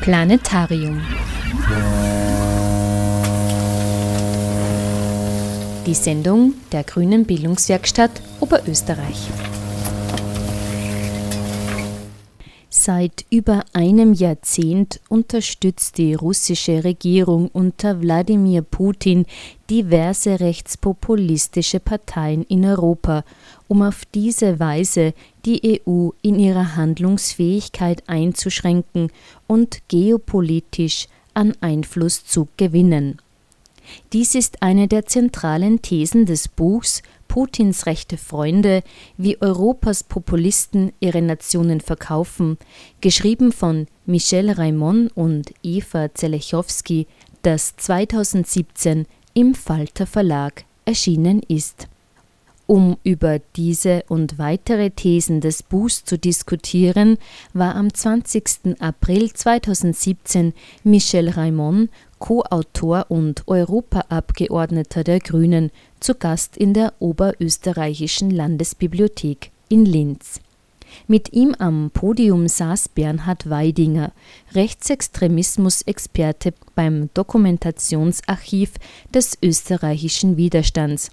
Planetarium. Die Sendung der Grünen Bildungswerkstatt Oberösterreich. Seit über einem Jahrzehnt unterstützt die russische Regierung unter Wladimir Putin diverse rechtspopulistische Parteien in Europa, um auf diese Weise die EU in ihrer Handlungsfähigkeit einzuschränken und geopolitisch an Einfluss zu gewinnen. Dies ist eine der zentralen Thesen des Buchs Putins rechte Freunde, wie Europas Populisten ihre Nationen verkaufen, geschrieben von Michel Raimond und Eva Zelechowski, das 2017 im Falter Verlag erschienen ist. Um über diese und weitere Thesen des Buchs zu diskutieren, war am 20. April 2017 Michel Raimond Co-Autor und Europaabgeordneter der Grünen, zu Gast in der Oberösterreichischen Landesbibliothek in Linz. Mit ihm am Podium saß Bernhard Weidinger, Rechtsextremismus-Experte beim Dokumentationsarchiv des österreichischen Widerstands,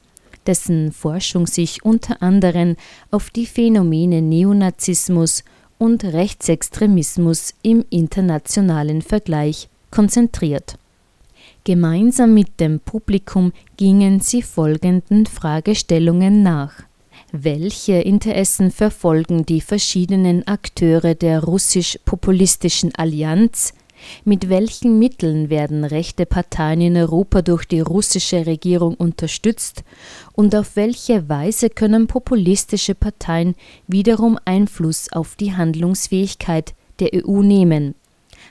dessen Forschung sich unter anderem auf die Phänomene Neonazismus und Rechtsextremismus im internationalen Vergleich konzentriert. Gemeinsam mit dem Publikum gingen sie folgenden Fragestellungen nach. Welche Interessen verfolgen die verschiedenen Akteure der russisch-populistischen Allianz? Mit welchen Mitteln werden rechte Parteien in Europa durch die russische Regierung unterstützt? Und auf welche Weise können populistische Parteien wiederum Einfluss auf die Handlungsfähigkeit der EU nehmen?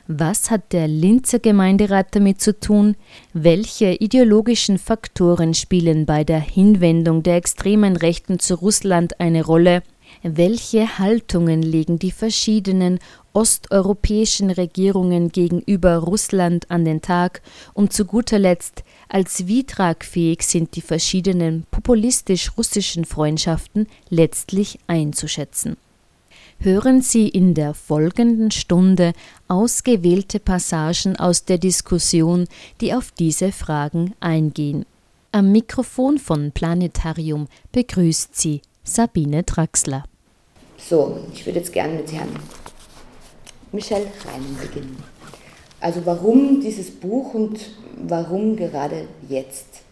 Was hat der Linzer Gemeinderat damit zu tun? Welche ideologischen Faktoren spielen bei der Hinwendung der extremen Rechten zu Russland eine Rolle? Welche Haltungen legen die verschiedenen osteuropäischen Regierungen gegenüber Russland an den Tag? Und zu guter Letzt, als wie tragfähig sind die verschiedenen populistisch-russischen Freundschaften letztlich einzuschätzen? hören Sie in der folgenden Stunde ausgewählte Passagen aus der Diskussion, die auf diese Fragen eingehen. Am Mikrofon von Planetarium begrüßt Sie Sabine Draxler. So, ich würde jetzt gerne mit Herrn Michel Reinen beginnen. Also warum dieses Buch und warum gerade jetzt?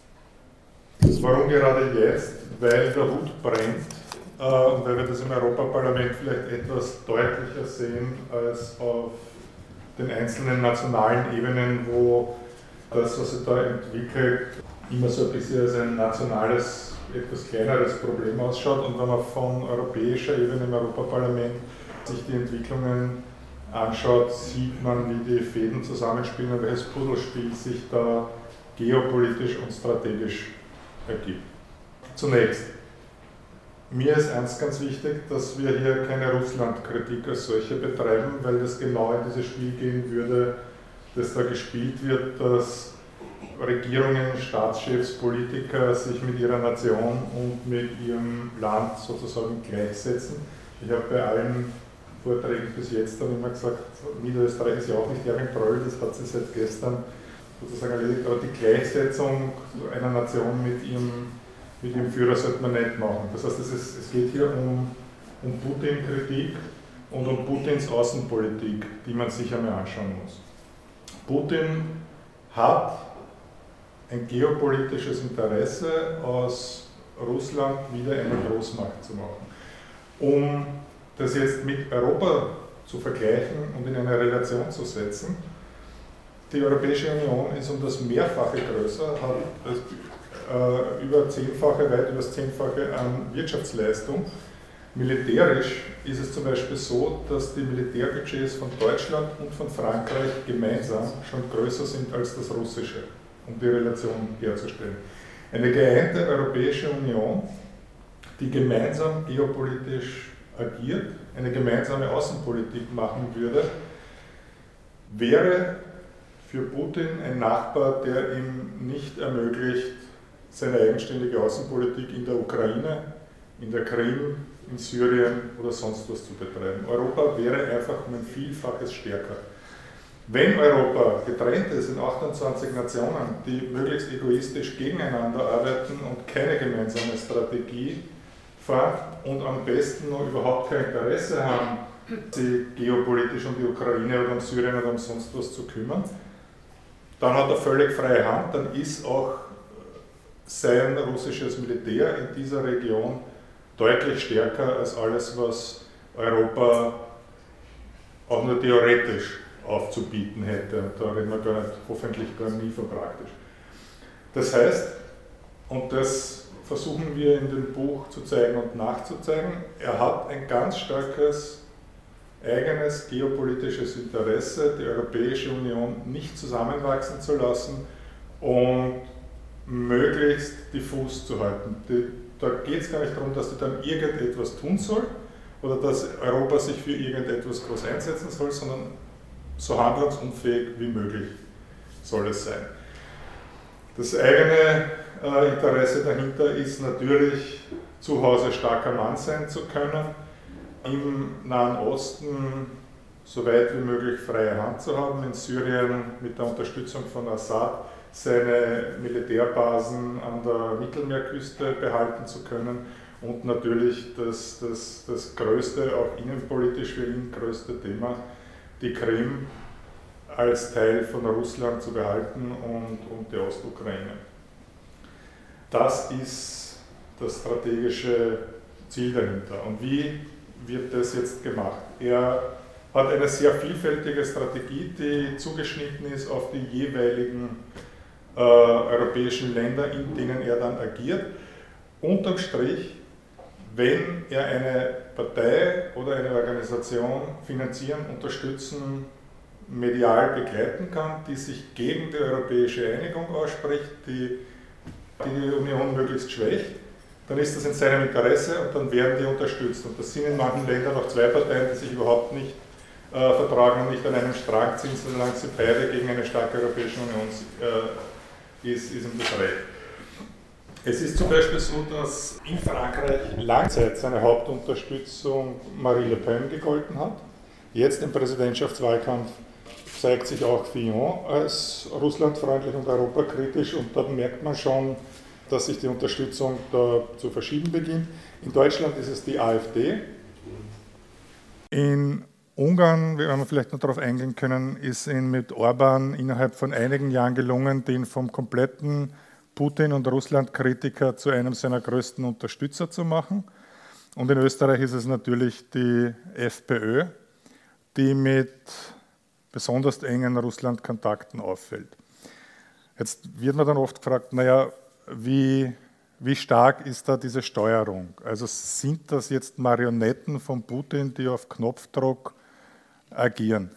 Warum gerade jetzt? Weil der Hut brennt äh, und weil wir das im Europaparlament vielleicht etwas deutlicher sehen als auf den einzelnen nationalen Ebenen, wo das, was sich da entwickelt, immer so ein bisschen als ein nationales, etwas kleineres Problem ausschaut. Und wenn man von europäischer Ebene im Europaparlament sich die Entwicklungen anschaut, sieht man, wie die Fäden zusammenspielen und welches Puzzlespiel sich da geopolitisch und strategisch ergibt. Zunächst, mir ist eins ganz wichtig, dass wir hier keine Russlandkritik als solche betreiben, weil das genau in dieses Spiel gehen würde, das da gespielt wird, dass Regierungen, Staatschefs, Politiker sich mit ihrer Nation und mit ihrem Land sozusagen gleichsetzen. Ich habe bei allen Vorträgen bis jetzt dann immer gesagt, Niederösterreich ist ja auch nicht Erwin Bröll, das hat sie seit gestern sozusagen erledigt, aber die Gleichsetzung einer Nation mit ihrem mit dem Führer sollte man nicht machen. Das heißt, es, ist, es geht hier um, um Putin-Kritik und um Putins Außenpolitik, die man sich einmal anschauen muss. Putin hat ein geopolitisches Interesse, aus Russland wieder eine Großmacht zu machen. Um das jetzt mit Europa zu vergleichen und in eine Relation zu setzen, die Europäische Union ist um das Mehrfache größer, hat äh, über zehnfache, weit über das zehnfache an Wirtschaftsleistung. Militärisch ist es zum Beispiel so, dass die Militärbudgets von Deutschland und von Frankreich gemeinsam schon größer sind als das russische, um die Relation herzustellen. Eine geeinte Europäische Union, die gemeinsam geopolitisch agiert, eine gemeinsame Außenpolitik machen würde, wäre für Putin ein Nachbar, der ihm nicht ermöglicht, seine eigenständige Außenpolitik in der Ukraine, in der Krim, in Syrien oder sonst was zu betreiben. Europa wäre einfach um ein Vielfaches stärker. Wenn Europa getrennt ist in 28 Nationen, die möglichst egoistisch gegeneinander arbeiten und keine gemeinsame Strategie fahren und am besten noch überhaupt kein Interesse haben, sich geopolitisch um die Ukraine oder um Syrien oder um sonst was zu kümmern, dann hat er völlig freie Hand, dann ist auch sein russisches Militär in dieser Region deutlich stärker als alles, was Europa auch nur theoretisch aufzubieten hätte. Und da reden wir gar nicht, hoffentlich gar nie von praktisch. Das heißt, und das versuchen wir in dem Buch zu zeigen und nachzuzeigen, er hat ein ganz starkes eigenes geopolitisches Interesse, die Europäische Union nicht zusammenwachsen zu lassen und möglichst diffus zu halten. Die, da geht es gar nicht darum, dass sie dann irgendetwas tun soll oder dass Europa sich für irgendetwas groß einsetzen soll, sondern so handlungsunfähig wie möglich soll es sein. Das eigene äh, Interesse dahinter ist natürlich, zu Hause starker Mann sein zu können, im Nahen Osten so weit wie möglich freie Hand zu haben, in Syrien mit der Unterstützung von Assad seine Militärbasen an der Mittelmeerküste behalten zu können und natürlich das, das, das größte, auch innenpolitisch für ihn größte Thema, die Krim als Teil von Russland zu behalten und, und die Ostukraine. Das ist das strategische Ziel dahinter. Und wie wird das jetzt gemacht? Er hat eine sehr vielfältige Strategie, die zugeschnitten ist auf die jeweiligen äh, europäischen Länder, in denen er dann agiert. Unterm Strich, wenn er eine Partei oder eine Organisation finanzieren, unterstützen, medial begleiten kann, die sich gegen die europäische Einigung ausspricht, die die Union möglichst schwächt, dann ist das in seinem Interesse und dann werden die unterstützt. Und das sind in manchen Ländern auch zwei Parteien, die sich überhaupt nicht äh, vertragen und nicht an einem Strang ziehen, solange sie beide gegen eine starke Europäische Union äh, ist, ist im Betrieb. Es ist zum Beispiel so, dass in Frankreich lange Zeit seine Hauptunterstützung Marie Le Pen gegolten hat. Jetzt im Präsidentschaftswahlkampf zeigt sich auch Fillon als russlandfreundlich und europakritisch und da merkt man schon, dass sich die Unterstützung da zu verschieben beginnt. In Deutschland ist es die AfD. In Ungarn, wenn wir vielleicht noch darauf eingehen können, ist ihnen mit Orban innerhalb von einigen Jahren gelungen, den vom kompletten Putin- und Russland-Kritiker zu einem seiner größten Unterstützer zu machen. Und in Österreich ist es natürlich die FPÖ, die mit besonders engen Russland-Kontakten auffällt. Jetzt wird man dann oft gefragt, naja, wie, wie stark ist da diese Steuerung? Also sind das jetzt Marionetten von Putin, die auf Knopfdruck agieren?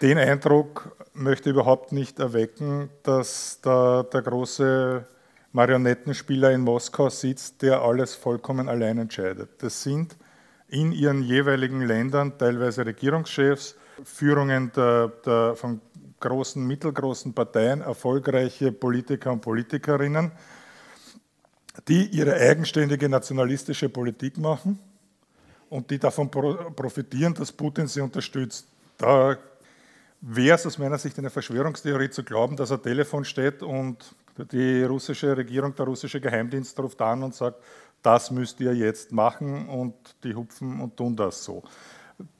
Den Eindruck möchte ich überhaupt nicht erwecken, dass da der große Marionettenspieler in Moskau sitzt, der alles vollkommen allein entscheidet. Das sind in ihren jeweiligen Ländern teilweise Regierungschefs, Führungen der, der, von großen, mittelgroßen Parteien, erfolgreiche Politiker und Politikerinnen, die ihre eigenständige nationalistische Politik machen und die davon profitieren, dass Putin sie unterstützt. Da wäre es aus meiner Sicht eine Verschwörungstheorie zu glauben, dass ein Telefon steht und die russische Regierung, der russische Geheimdienst ruft an und sagt, das müsst ihr jetzt machen und die hupfen und tun das so.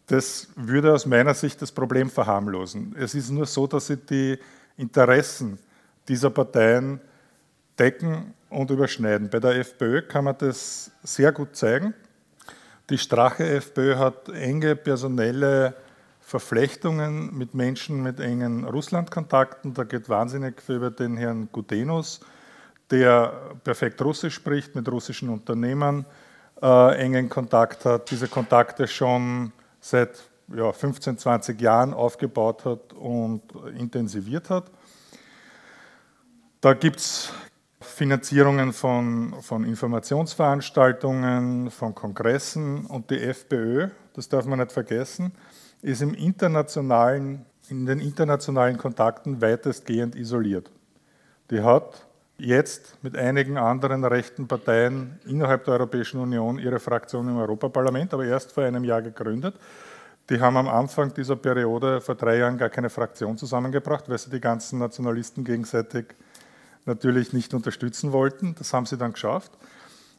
Das würde aus meiner Sicht das Problem verharmlosen. Es ist nur so, dass sie die Interessen dieser Parteien decken und überschneiden. Bei der FPÖ kann man das sehr gut zeigen. Die Strache FPÖ hat enge personelle Verflechtungen mit Menschen mit engen Russlandkontakten. Da geht wahnsinnig viel über den Herrn Gutenus, der perfekt Russisch spricht, mit russischen Unternehmern äh, engen Kontakt hat, diese Kontakte schon seit ja, 15, 20 Jahren aufgebaut hat und intensiviert hat. Da gibt es Finanzierungen von, von Informationsveranstaltungen, von Kongressen und die FPÖ, das darf man nicht vergessen, ist im internationalen, in den internationalen Kontakten weitestgehend isoliert. Die hat jetzt mit einigen anderen rechten Parteien innerhalb der Europäischen Union ihre Fraktion im Europaparlament, aber erst vor einem Jahr gegründet. Die haben am Anfang dieser Periode vor drei Jahren gar keine Fraktion zusammengebracht, weil sie die ganzen Nationalisten gegenseitig natürlich nicht unterstützen wollten. Das haben sie dann geschafft.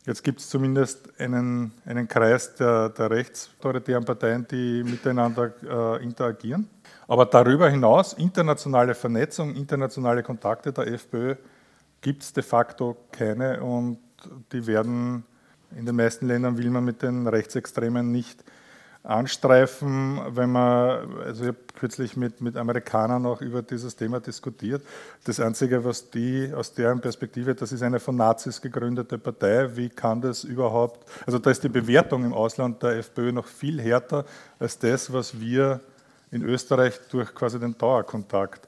Jetzt gibt es zumindest einen, einen Kreis der, der rechtsautoritären Parteien, die miteinander äh, interagieren. Aber darüber hinaus, internationale Vernetzung, internationale Kontakte der FPÖ gibt es de facto keine und die werden in den meisten Ländern will man mit den Rechtsextremen nicht anstreifen, wenn man, also ich habe kürzlich mit, mit Amerikanern auch über dieses Thema diskutiert. Das Einzige, was die aus deren Perspektive, das ist eine von Nazis gegründete Partei, wie kann das überhaupt, also da ist die Bewertung im Ausland der FPÖ noch viel härter als das, was wir in Österreich durch quasi den Dauerkontakt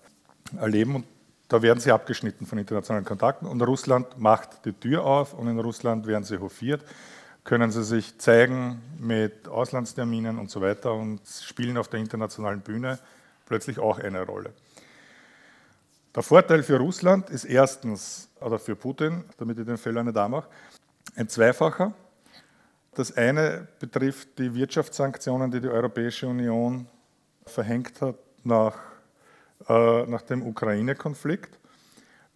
erleben. Und da werden sie abgeschnitten von internationalen Kontakten und Russland macht die Tür auf und in Russland werden sie hofiert können sie sich zeigen mit Auslandsterminen und so weiter und spielen auf der internationalen Bühne plötzlich auch eine Rolle. Der Vorteil für Russland ist erstens, oder für Putin, damit ich den Fehler nicht da mache, ein zweifacher. Das eine betrifft die Wirtschaftssanktionen, die die Europäische Union verhängt hat nach, äh, nach dem Ukraine-Konflikt.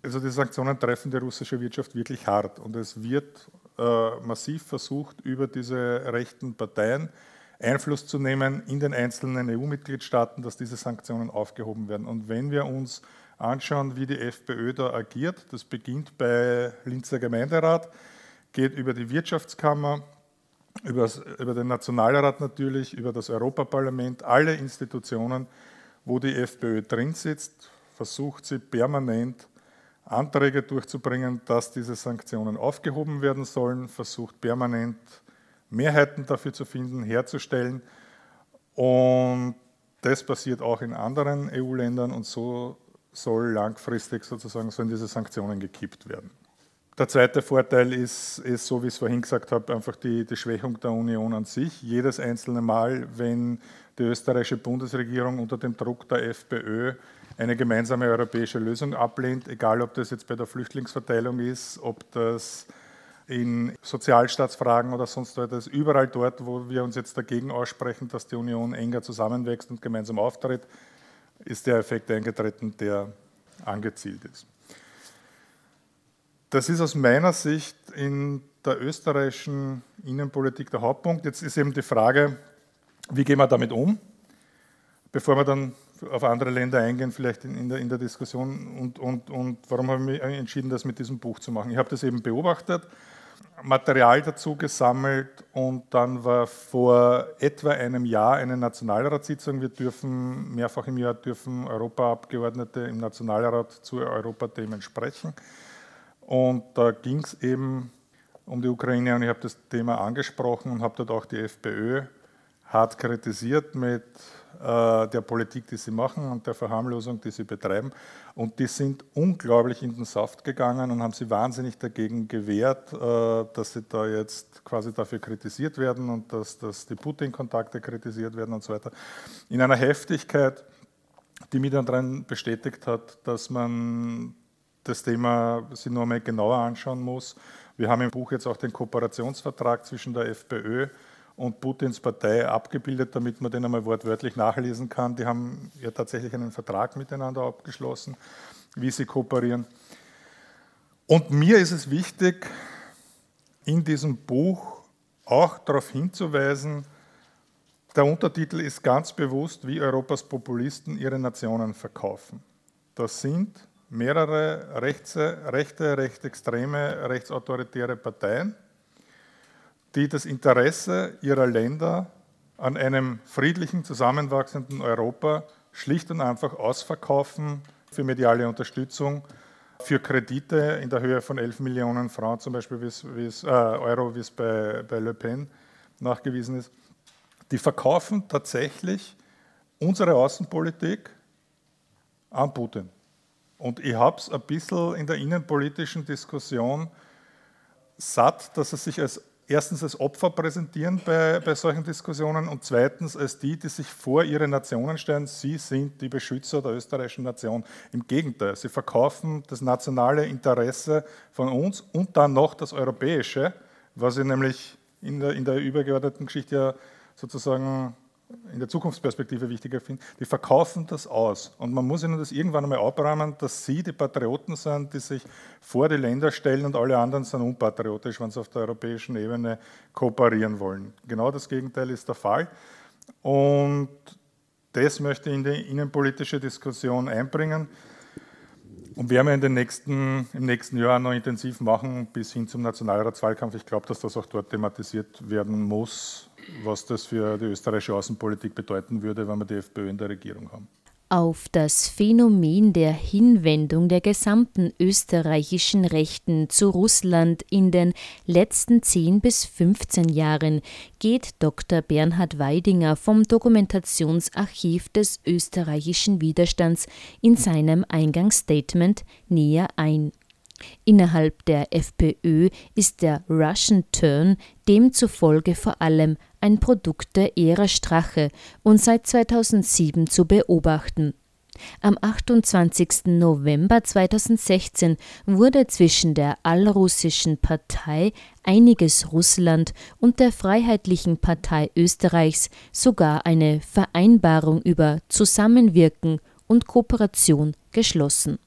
Also die Sanktionen treffen die russische Wirtschaft wirklich hart und es wird äh, massiv versucht, über diese rechten Parteien Einfluss zu nehmen in den einzelnen EU-Mitgliedstaaten, dass diese Sanktionen aufgehoben werden. Und wenn wir uns anschauen, wie die FPÖ da agiert, das beginnt bei Linzer Gemeinderat, geht über die Wirtschaftskammer, über, über den Nationalrat natürlich, über das Europaparlament, alle Institutionen, wo die FPÖ drin sitzt, versucht sie permanent Anträge durchzubringen, dass diese Sanktionen aufgehoben werden sollen, versucht permanent Mehrheiten dafür zu finden, herzustellen. Und das passiert auch in anderen EU-Ländern und so soll langfristig sozusagen sollen diese Sanktionen gekippt werden. Der zweite Vorteil ist, ist, so wie ich es vorhin gesagt habe, einfach die, die Schwächung der Union an sich. Jedes einzelne Mal, wenn die österreichische Bundesregierung unter dem Druck der FPÖ eine gemeinsame europäische Lösung ablehnt, egal ob das jetzt bei der Flüchtlingsverteilung ist, ob das in Sozialstaatsfragen oder sonst etwas, überall dort, wo wir uns jetzt dagegen aussprechen, dass die Union enger zusammenwächst und gemeinsam auftritt, ist der Effekt eingetreten, der angezielt ist. Das ist aus meiner Sicht in der österreichischen Innenpolitik der Hauptpunkt. Jetzt ist eben die Frage, wie gehen wir damit um? Bevor wir dann auf andere Länder eingehen, vielleicht in, der, in der, Diskussion. Und, und, und warum habe ich mich entschieden, das mit diesem Buch zu machen? Ich habe das eben beobachtet, Material dazu gesammelt und dann war vor etwa einem Jahr eine Nationalratssitzung. Wir dürfen mehrfach im Jahr dürfen Europaabgeordnete im Nationalrat zu Europathemen sprechen. Und da ging es eben um die Ukraine und ich habe das Thema angesprochen und habe dort auch die FPÖ hart kritisiert mit äh, der Politik, die sie machen und der Verharmlosung, die sie betreiben. Und die sind unglaublich in den Saft gegangen und haben sie wahnsinnig dagegen gewehrt, äh, dass sie da jetzt quasi dafür kritisiert werden und dass, dass die Putin-Kontakte kritisiert werden und so weiter. In einer Heftigkeit, die mich dann bestätigt hat, dass man das Thema sich noch einmal genauer anschauen muss. Wir haben im Buch jetzt auch den Kooperationsvertrag zwischen der FPÖ und Putins Partei abgebildet, damit man den einmal wortwörtlich nachlesen kann. Die haben ja tatsächlich einen Vertrag miteinander abgeschlossen, wie sie kooperieren. Und mir ist es wichtig, in diesem Buch auch darauf hinzuweisen, der Untertitel ist ganz bewusst, wie Europas Populisten ihre Nationen verkaufen. Das sind mehrere rechte, rechte rechtsextreme, rechtsautoritäre Parteien, die das Interesse ihrer Länder an einem friedlichen, zusammenwachsenden Europa schlicht und einfach ausverkaufen für mediale Unterstützung, für Kredite in der Höhe von 11 Millionen Franken, zum Beispiel wie's, wie's, äh, Euro, wie es bei, bei Le Pen nachgewiesen ist. Die verkaufen tatsächlich unsere Außenpolitik an Putin. Und ich habe es ein bisschen in der innenpolitischen Diskussion satt, dass er sich als erstens als Opfer präsentieren bei, bei solchen Diskussionen und zweitens als die, die sich vor ihre Nationen stellen. Sie sind die Beschützer der österreichischen Nation. Im Gegenteil, sie verkaufen das nationale Interesse von uns und dann noch das europäische, was sie nämlich in der, in der übergeordneten Geschichte ja sozusagen in der Zukunftsperspektive wichtiger finde, die verkaufen das aus. Und man muss ihnen das irgendwann einmal abräumen, dass sie die Patrioten sind, die sich vor die Länder stellen und alle anderen sind unpatriotisch, wenn sie auf der europäischen Ebene kooperieren wollen. Genau das Gegenteil ist der Fall. Und das möchte ich in die innenpolitische Diskussion einbringen. Und werden wir in den nächsten, im nächsten Jahr noch intensiv machen, bis hin zum Nationalratswahlkampf. Ich glaube, dass das auch dort thematisiert werden muss, was das für die österreichische Außenpolitik bedeuten würde, wenn wir die FPÖ in der Regierung haben. Auf das Phänomen der Hinwendung der gesamten österreichischen Rechten zu Russland in den letzten 10 bis 15 Jahren geht Dr. Bernhard Weidinger vom Dokumentationsarchiv des österreichischen Widerstands in seinem Eingangsstatement näher ein. Innerhalb der FPÖ ist der Russian Turn demzufolge vor allem ein Produkt der Ära Strache und seit 2007 zu beobachten. Am 28. November 2016 wurde zwischen der Allrussischen Partei Einiges Russland und der Freiheitlichen Partei Österreichs sogar eine Vereinbarung über Zusammenwirken und Kooperation geschlossen.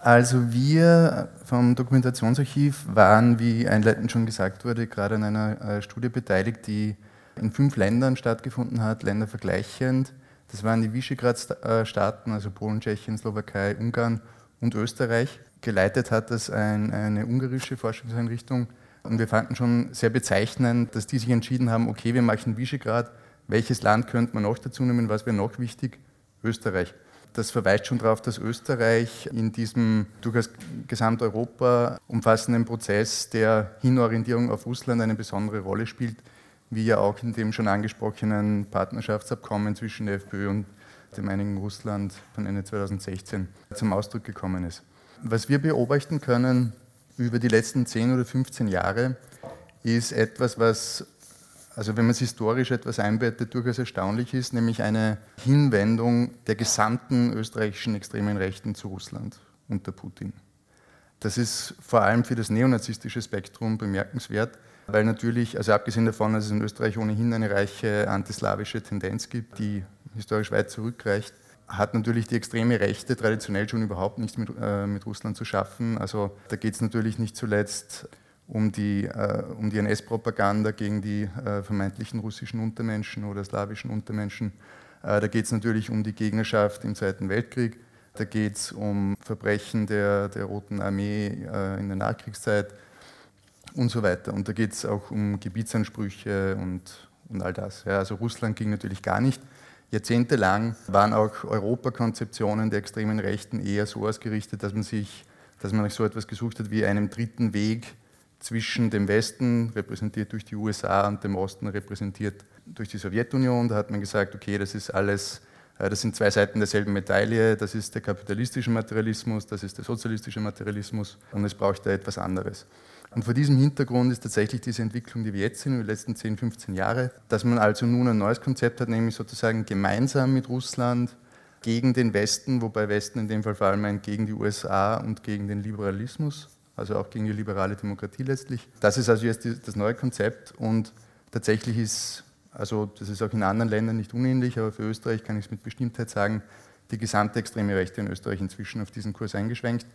Also wir vom Dokumentationsarchiv waren, wie einleitend schon gesagt wurde, gerade an einer äh, Studie beteiligt, die in fünf Ländern stattgefunden hat, ländervergleichend. Das waren die Visegrad-Staaten, also Polen, Tschechien, Slowakei, Ungarn und Österreich. Geleitet hat das ein, eine ungarische Forschungseinrichtung. Und wir fanden schon sehr bezeichnend, dass die sich entschieden haben, okay, wir machen Visegrad. Welches Land könnte man noch dazu nehmen? Was wäre noch wichtig? Österreich. Das verweist schon darauf, dass Österreich in diesem durchaus Gesamteuropa umfassenden Prozess der Hinorientierung auf Russland eine besondere Rolle spielt, wie ja auch in dem schon angesprochenen Partnerschaftsabkommen zwischen der FPÖ und dem einigen Russland von Ende 2016 zum Ausdruck gekommen ist. Was wir beobachten können über die letzten 10 oder 15 Jahre, ist etwas, was also wenn man es historisch etwas einbettet, durchaus erstaunlich ist, nämlich eine Hinwendung der gesamten österreichischen extremen Rechten zu Russland unter Putin. Das ist vor allem für das neonazistische Spektrum bemerkenswert, weil natürlich, also abgesehen davon, dass es in Österreich ohnehin eine reiche antislawische Tendenz gibt, die historisch weit zurückreicht, hat natürlich die extreme Rechte traditionell schon überhaupt nichts mit, äh, mit Russland zu schaffen. Also da geht es natürlich nicht zuletzt um die, äh, um die NS-Propaganda gegen die äh, vermeintlichen russischen Untermenschen oder slawischen Untermenschen. Äh, da geht es natürlich um die Gegnerschaft im Zweiten Weltkrieg. Da geht es um Verbrechen der, der Roten Armee äh, in der Nachkriegszeit und so weiter. Und da geht es auch um Gebietsansprüche und, und all das. Ja, also Russland ging natürlich gar nicht. Jahrzehntelang waren auch Europakonzeptionen der extremen Rechten eher so ausgerichtet, dass man sich, dass man so etwas gesucht hat wie einem dritten Weg zwischen dem Westen, repräsentiert durch die USA, und dem Osten, repräsentiert durch die Sowjetunion. Da hat man gesagt, okay, das ist alles, äh, das sind zwei Seiten derselben Medaille, das ist der kapitalistische Materialismus, das ist der sozialistische Materialismus und es braucht da etwas anderes. Und vor diesem Hintergrund ist tatsächlich diese Entwicklung, die wir jetzt sehen, in den letzten 10, 15 Jahre, dass man also nun ein neues Konzept hat, nämlich sozusagen gemeinsam mit Russland gegen den Westen, wobei Westen in dem Fall vor allem gegen die USA und gegen den Liberalismus also auch gegen die liberale Demokratie letztlich. Das ist also jetzt das neue Konzept und tatsächlich ist, also das ist auch in anderen Ländern nicht unähnlich, aber für Österreich kann ich es mit Bestimmtheit sagen, die gesamte extreme Rechte in Österreich inzwischen auf diesen Kurs eingeschwenkt.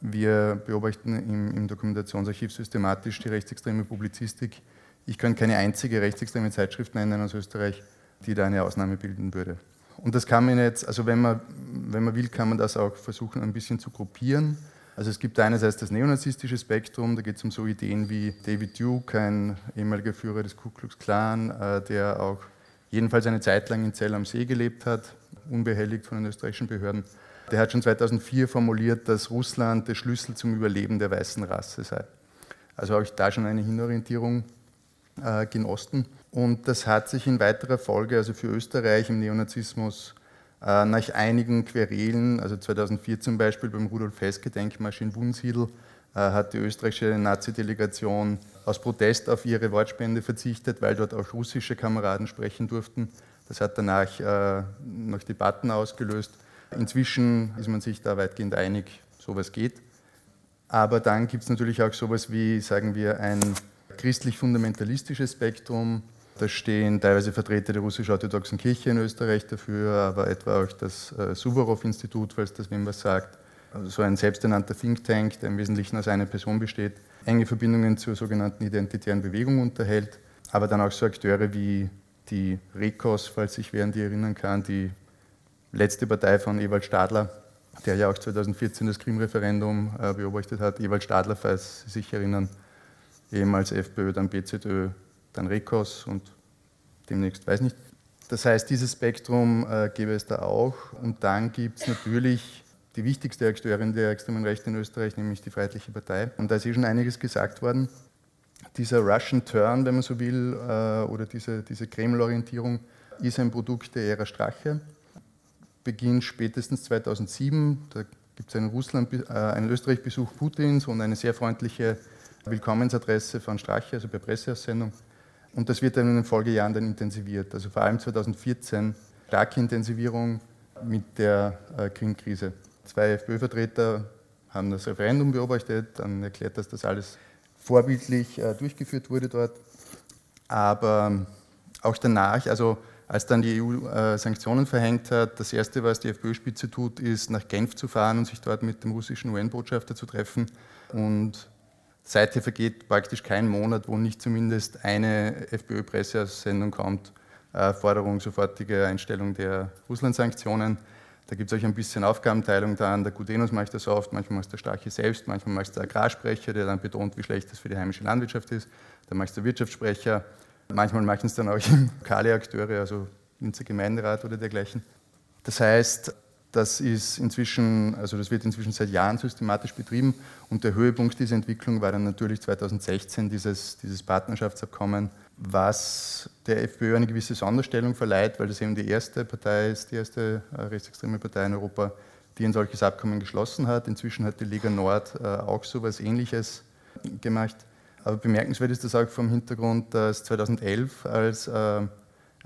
Wir beobachten im, im Dokumentationsarchiv systematisch die rechtsextreme Publizistik. Ich kann keine einzige rechtsextreme Zeitschrift nennen aus Österreich, die da eine Ausnahme bilden würde. Und das kann man jetzt, also wenn man, wenn man will, kann man das auch versuchen, ein bisschen zu gruppieren. Also es gibt einerseits das neonazistische Spektrum, da geht es um so Ideen wie David Duke, ein ehemaliger Führer des Ku Klux Klan, äh, der auch jedenfalls eine Zeit lang in Zell am See gelebt hat, unbehelligt von den österreichischen Behörden. Der hat schon 2004 formuliert, dass Russland der Schlüssel zum Überleben der weißen Rasse sei. Also auch da schon eine Hinorientierung äh, genossen. Und das hat sich in weiterer Folge, also für Österreich im Neonazismus, nach einigen Querelen, also 2004 zum Beispiel beim Rudolf Hess-Gedenkmarsch in Wunsiedel, äh, hat die österreichische Nazi-Delegation aus Protest auf ihre Wortspende verzichtet, weil dort auch russische Kameraden sprechen durften. Das hat danach äh, noch Debatten ausgelöst. Inzwischen ist man sich da weitgehend einig, sowas geht. Aber dann gibt es natürlich auch sowas wie, sagen wir, ein christlich-fundamentalistisches Spektrum, Da stehen teilweise Vertreter der russisch-orthodoxen Kirche in Österreich dafür, aber etwa auch das äh, Suvorov-Institut, falls das wem was sagt. Also so ein selbsternannter Think Tank, der im Wesentlichen aus einer Person besteht, enge Verbindungen zur sogenannten identitären Bewegung unterhält, aber dann auch so Akteure wie die REKOS, falls sich wer an die erinnern kann, die letzte Partei von Ewald Stadler, der ja auch 2014 das Krim-Referendum äh, beobachtet hat. Ewald Stadler, falls Sie sich erinnern, ehemals FPÖ, dann BZÖ, dann Rekos und demnächst weiß nicht. Das heißt, dieses Spektrum äh, gäbe es da auch. Und dann gibt es natürlich die wichtigste Akteurin der extremen Rechte in Österreich, nämlich die Freiheitliche Partei. Und da ist eh schon einiges gesagt worden. Dieser Russian Turn, wenn man so will, äh, oder diese, diese Kreml-Orientierung, ist ein Produkt der Ära Strache. Beginnt spätestens 2007. Da gibt es einen, äh, einen Österreich-Besuch Putins und eine sehr freundliche Willkommensadresse von Strache, also per Presseaussendung. Und das wird dann in den Folgejahren dann intensiviert. Also vor allem 2014 starke Intensivierung mit der äh, Krim-Krise. Zwei FPÖ-Vertreter haben das Referendum beobachtet, dann erklärt, dass das alles vorbildlich äh, durchgeführt wurde dort. Aber auch danach, also als dann die EU äh, Sanktionen verhängt hat, das Erste, was die FPÖ-Spitze tut, ist nach Genf zu fahren und sich dort mit dem russischen UN-Botschafter zu treffen und Seither vergeht praktisch kein Monat, wo nicht zumindest eine FPÖ-Presseaussendung kommt, äh, Forderung sofortige Einstellung der Russland-Sanktionen. Da gibt es auch ein bisschen Aufgabenteilung dann. Der Gudenus macht das oft, manchmal es der Starke selbst, manchmal macht der Agrarsprecher, der dann betont, wie schlecht das für die heimische Landwirtschaft ist. Dann macht der Wirtschaftssprecher. Manchmal machen es dann auch lokale Akteure, also Linzer Gemeinderat oder dergleichen. Das heißt, das ist inzwischen, also das wird inzwischen seit Jahren systematisch betrieben und der Höhepunkt dieser Entwicklung war dann natürlich 2016 dieses, dieses Partnerschaftsabkommen, was der FPÖ eine gewisse Sonderstellung verleiht, weil das eben die erste Partei ist, die erste äh, rechtsextreme Partei in Europa, die ein solches Abkommen geschlossen hat. Inzwischen hat die Liga Nord äh, auch so etwas Ähnliches gemacht. Aber bemerkenswert ist das auch vom Hintergrund, dass 2011, als äh,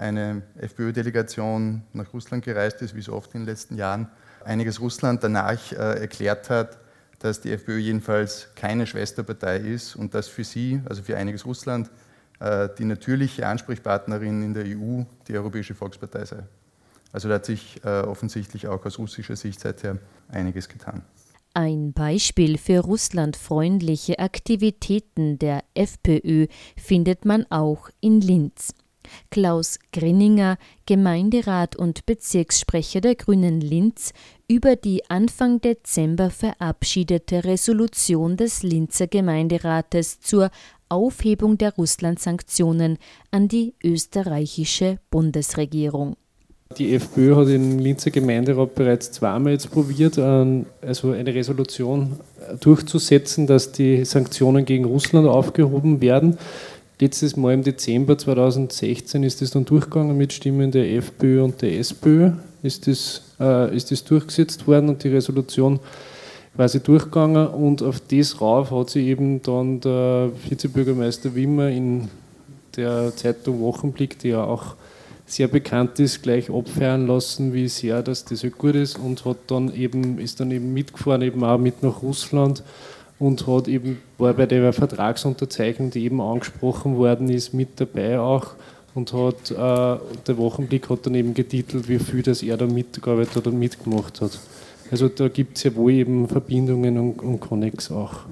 eine FPÖ-Delegation nach Russland gereist ist, wie so oft in den letzten Jahren, einiges Russland danach äh, erklärt hat, dass die FPÖ jedenfalls keine Schwesterpartei ist und dass für sie, also für einiges Russland, äh, die natürliche Ansprechpartnerin in der EU die Europäische Volkspartei sei. Also da hat sich äh, offensichtlich auch aus russischer Sicht seither einiges getan. Ein Beispiel für russlandfreundliche Aktivitäten der FPÖ findet man auch in Linz. Klaus Grinninger, Gemeinderat und Bezirkssprecher der Grünen Linz, über die Anfang Dezember verabschiedete Resolution des Linzer Gemeinderates zur Aufhebung der Russland-Sanktionen an die österreichische Bundesregierung. Die FPÖ hat im Linzer Gemeinderat bereits zweimal jetzt probiert, also eine Resolution durchzusetzen, dass die Sanktionen gegen Russland aufgehoben werden. Letztes Mal im Dezember 2016 ist das dann durchgegangen mit Stimmen der FPÖ und der SPÖ. Ist das, äh, ist das durchgesetzt worden und die Resolution quasi durchgegangen. Und auf das rauf hat sich eben dann der Vizebürgermeister Wimmer in der Zeitung Wochenblick, die ja auch sehr bekannt ist, gleich abfeiern lassen, wie sehr dass das halt gut ist und hat dann eben, ist dann eben mitgefahren, eben auch mit nach Russland und hat eben, war bei der Vertragsunterzeichnung, die eben angesprochen worden ist, mit dabei auch und hat, äh, der Wochenblick hat dann eben getitelt, wie viel das er da mitgearbeitet hat und mitgemacht hat. Also da gibt es ja wohl eben Verbindungen und, und Connex auch.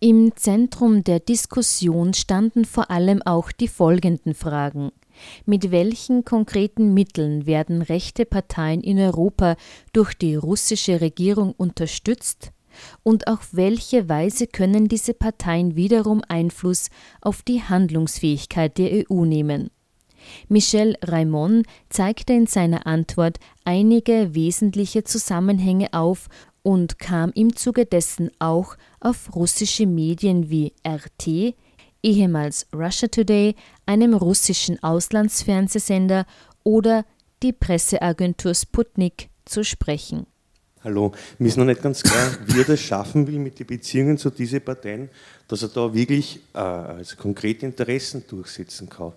Im Zentrum der Diskussion standen vor allem auch die folgenden Fragen. Mit welchen konkreten Mitteln werden rechte Parteien in Europa durch die russische Regierung unterstützt? Und auf welche Weise können diese Parteien wiederum Einfluss auf die Handlungsfähigkeit der EU nehmen? Michel Raimond zeigte in seiner Antwort einige wesentliche Zusammenhänge auf und kam im Zuge dessen auch auf russische Medien wie RT, ehemals Russia Today, einem russischen Auslandsfernsehsender oder die Presseagentur Sputnik zu sprechen. Hallo, mir ist noch nicht ganz klar, wie er das schaffen will mit den Beziehungen zu diesen Parteien, dass er da wirklich äh, also konkrete Interessen durchsetzen kann.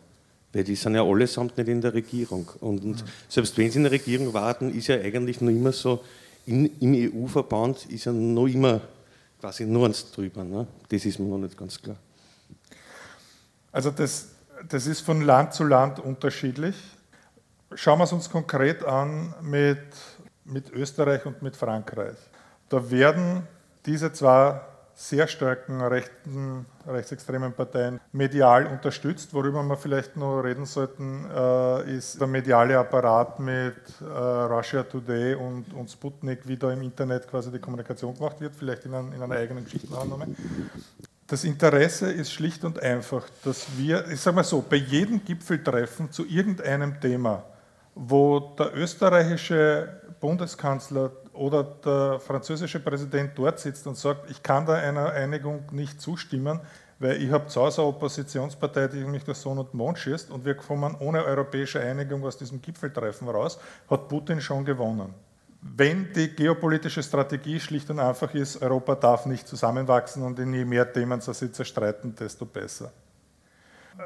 Weil die sind ja allesamt nicht in der Regierung. Und, und selbst wenn sie in der Regierung warten, ist ja eigentlich noch immer so, in, im EU-Verband ist ja noch immer quasi nur eins drüber. Ne? Das ist mir noch nicht ganz klar. Also das, das ist von Land zu Land unterschiedlich. Schauen wir es uns konkret an mit, mit Österreich und mit Frankreich. Da werden diese zwei sehr starken rechten, rechtsextremen Parteien medial unterstützt. Worüber wir vielleicht noch reden sollten, äh, ist der mediale Apparat mit äh, Russia Today und, und Sputnik, wie da im Internet quasi die Kommunikation gemacht wird, vielleicht in, ein, in einer eigenen Geschichtenaufnahme. Das Interesse ist schlicht und einfach, dass wir, ich sage mal so, bei jedem Gipfeltreffen zu irgendeinem Thema, wo der österreichische Bundeskanzler oder der französische Präsident dort sitzt und sagt, ich kann da einer Einigung nicht zustimmen, weil ich habe zu Hause eine Oppositionspartei, die mich durch Sonne und Mond schießt und wir kommen ohne europäische Einigung aus diesem Gipfeltreffen raus, hat Putin schon gewonnen. Wenn die geopolitische Strategie schlicht und einfach ist, Europa darf nicht zusammenwachsen und je mehr Themen sie zerstreiten, desto besser.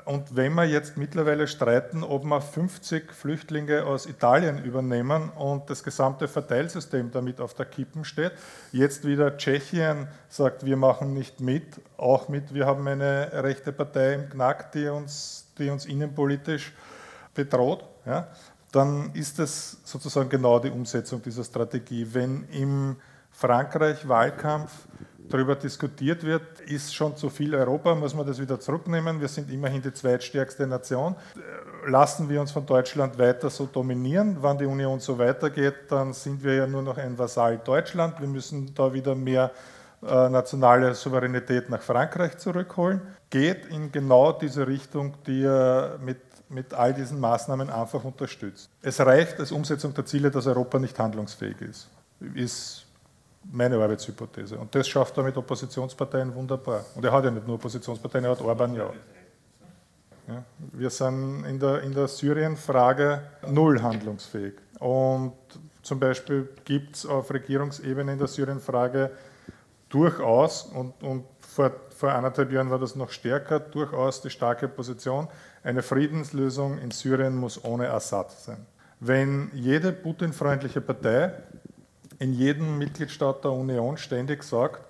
Und wenn wir jetzt mittlerweile streiten, ob wir 50 Flüchtlinge aus Italien übernehmen und das gesamte Verteilsystem damit auf der Kippen steht, jetzt wieder Tschechien sagt, wir machen nicht mit, auch mit, wir haben eine rechte Partei im Knack, die uns, die uns innenpolitisch bedroht, ja, dann ist das sozusagen genau die Umsetzung dieser Strategie. Wenn im Frankreich Wahlkampf darüber diskutiert wird, ist schon zu viel Europa, muss man das wieder zurücknehmen. Wir sind immerhin die zweitstärkste Nation. Lassen wir uns von Deutschland weiter so dominieren. Wenn die Union so weitergeht, dann sind wir ja nur noch ein Vasall Deutschland. Wir müssen da wieder mehr äh, nationale Souveränität nach Frankreich zurückholen. Geht in genau diese Richtung, die er mit mit all diesen Maßnahmen einfach unterstützt. Es reicht als Umsetzung der Ziele, dass Europa nicht handlungsfähig ist. Ist meine Arbeitshypothese. Und das schafft er mit Oppositionsparteien wunderbar. Und er hat ja nicht nur Oppositionsparteien, er hat Orban ja. ja wir sind in der, in der Syrien-Frage null handlungsfähig. Und zum Beispiel gibt es auf Regierungsebene in der Syrien-Frage durchaus, und, und vor, vor anderthalb Jahren war das noch stärker, durchaus die starke Position, eine Friedenslösung in Syrien muss ohne Assad sein. Wenn jede Putin-freundliche Partei in jedem Mitgliedstaat der Union ständig sagt,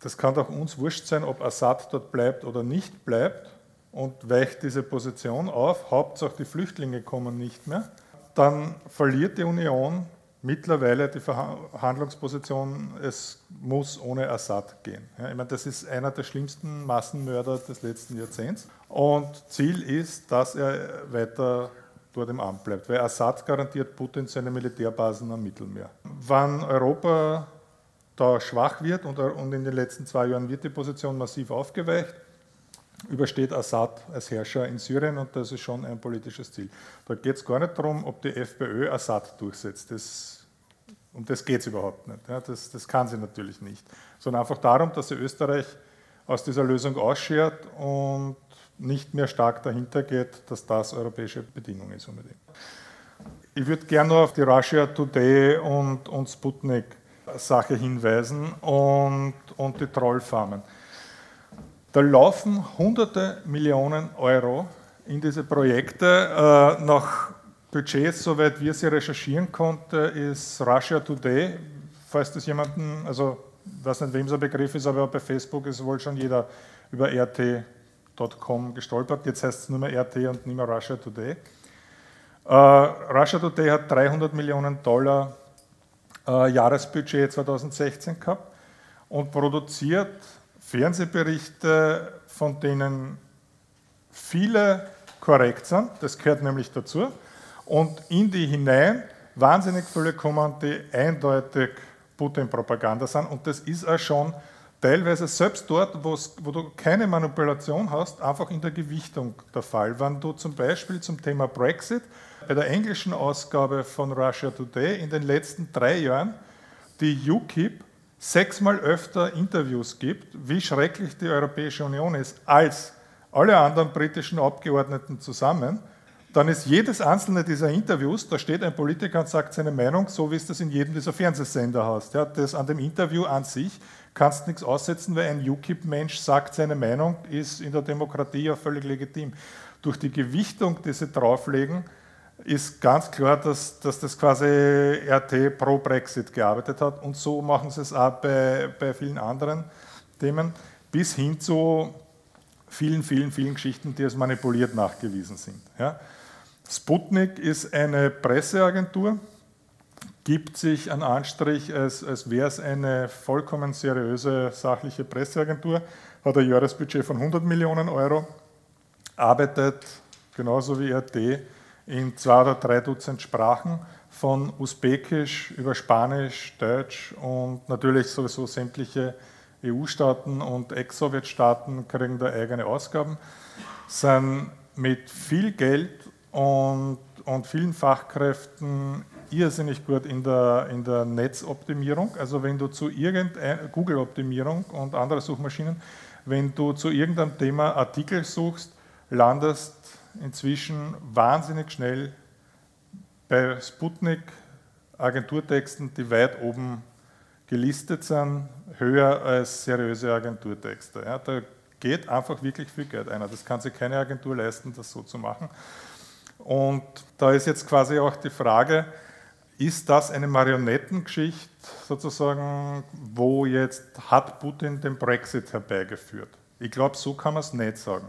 das kann doch uns wurscht sein, ob Assad dort bleibt oder nicht bleibt und weicht diese Position auf, Hauptsache die Flüchtlinge kommen nicht mehr, dann verliert die Union mittlerweile die Verhandlungsposition, es muss ohne Assad gehen. Ja, ich meine, das ist einer der schlimmsten Massenmörder des letzten Jahrzehnts und Ziel ist, dass er weiter dort im Amt bleibt, weil Assad garantiert Putin seine Militärbasen am Mittelmeer. Wann Europa da schwach wird und, in den letzten zwei Jahren wird die Position massiv aufgeweicht, übersteht Assad als Herrscher in Syrien und das ist schon ein politisches Ziel. Da geht es gar nicht darum, ob die FPÖ Assad durchsetzt. Das, um das geht es überhaupt nicht. Ja, das, das kann sie natürlich nicht. Sondern einfach darum, dass sie Österreich aus dieser Lösung ausschert und nicht mehr stark dahinter geht, dass das europäische Bedingung ist unbedingt. Ich würde gerne noch auf die Russia Today und, und Sputnik Sache hinweisen und, und die Trollfarmen. Da laufen hunderte Millionen Euro in diese Projekte. Äh, nach Budgets, soweit wir sie recherchieren konnten, ist Russia Today, falls das jemanden, also ich weiß nicht, wem so ein Begriff ist, aber bei Facebook ist wohl schon jeder über RT Russia.com gestolpert. Jetzt heißt es nur mehr RT und nicht mehr Russia Today. Uh, Russia Today hat 300 Millionen Dollar uh, Jahresbudget 2016 gehabt und produziert Fernsehberichte, von denen viele korrekt sind, das gehört nämlich dazu, und in die hinein wahnsinnig viele kommen, die eindeutig Putin-Propaganda sind. Und das ist auch schon teilweise selbst dort, wo du keine Manipulation hast, einfach in der Gewichtung der Fall. Wenn du zum Beispiel zum Thema Brexit bei der englischen Ausgabe von Russia Today in den letzten drei Jahren die UKIP sechsmal öfter Interviews gibt, wie schrecklich die Europäische Union ist, als alle anderen britischen Abgeordneten zusammen, dann ist jedes einzelne dieser Interviews, da steht ein Politiker und sagt seine Meinung, so wie es das in jedem dieser Fernsehsender hast. Ja, das an dem Interview an sich kannst nichts aussetzen, weil ein UKIP-Mensch sagt seine Meinung, ist in der Demokratie ja völlig legitim. Durch die Gewichtung, die sie drauflegen, ist ganz klar, dass, dass das quasi RT pro Brexit gearbeitet hat und so machen sie es auch bei, bei vielen anderen Themen, bis hin zu vielen, vielen, vielen Geschichten, die als manipuliert nachgewiesen sind. Ja. Sputnik ist eine Presseagentur, gibt sich einen Anstrich, als, als wäre es eine vollkommen seriöse, sachliche Presseagentur, hat ein Jahresbudget von 100 Millionen Euro, arbeitet genauso wie RT in zwei oder drei Dutzend Sprachen, von Usbekisch über Spanisch, Deutsch und natürlich sowieso sämtliche EU-Staaten und Ex-Sowjet-Staaten kriegen da eigene Ausgaben, sind mit viel Geld und, und vielen Fachkräften irrsinnig gut in der, in der Netzoptimierung. Also wenn du zu irgendeiner Google-Optimierung und andere Suchmaschinen, wenn du zu irgendeinem Thema Artikel suchst, landest inzwischen wahnsinnig schnell bei Sputnik Agenturtexten, die weit oben gelistet sind, höher als seriöse Agenturtexte. Ja, da geht einfach wirklich viel Geld ein. Das kann sich keine Agentur leisten, das so zu machen. Und da ist jetzt quasi auch die Frage, ist das eine Marionettengeschichte sozusagen, wo jetzt hat Putin den Brexit herbeigeführt? Ich glaube, so kann man es nicht sagen.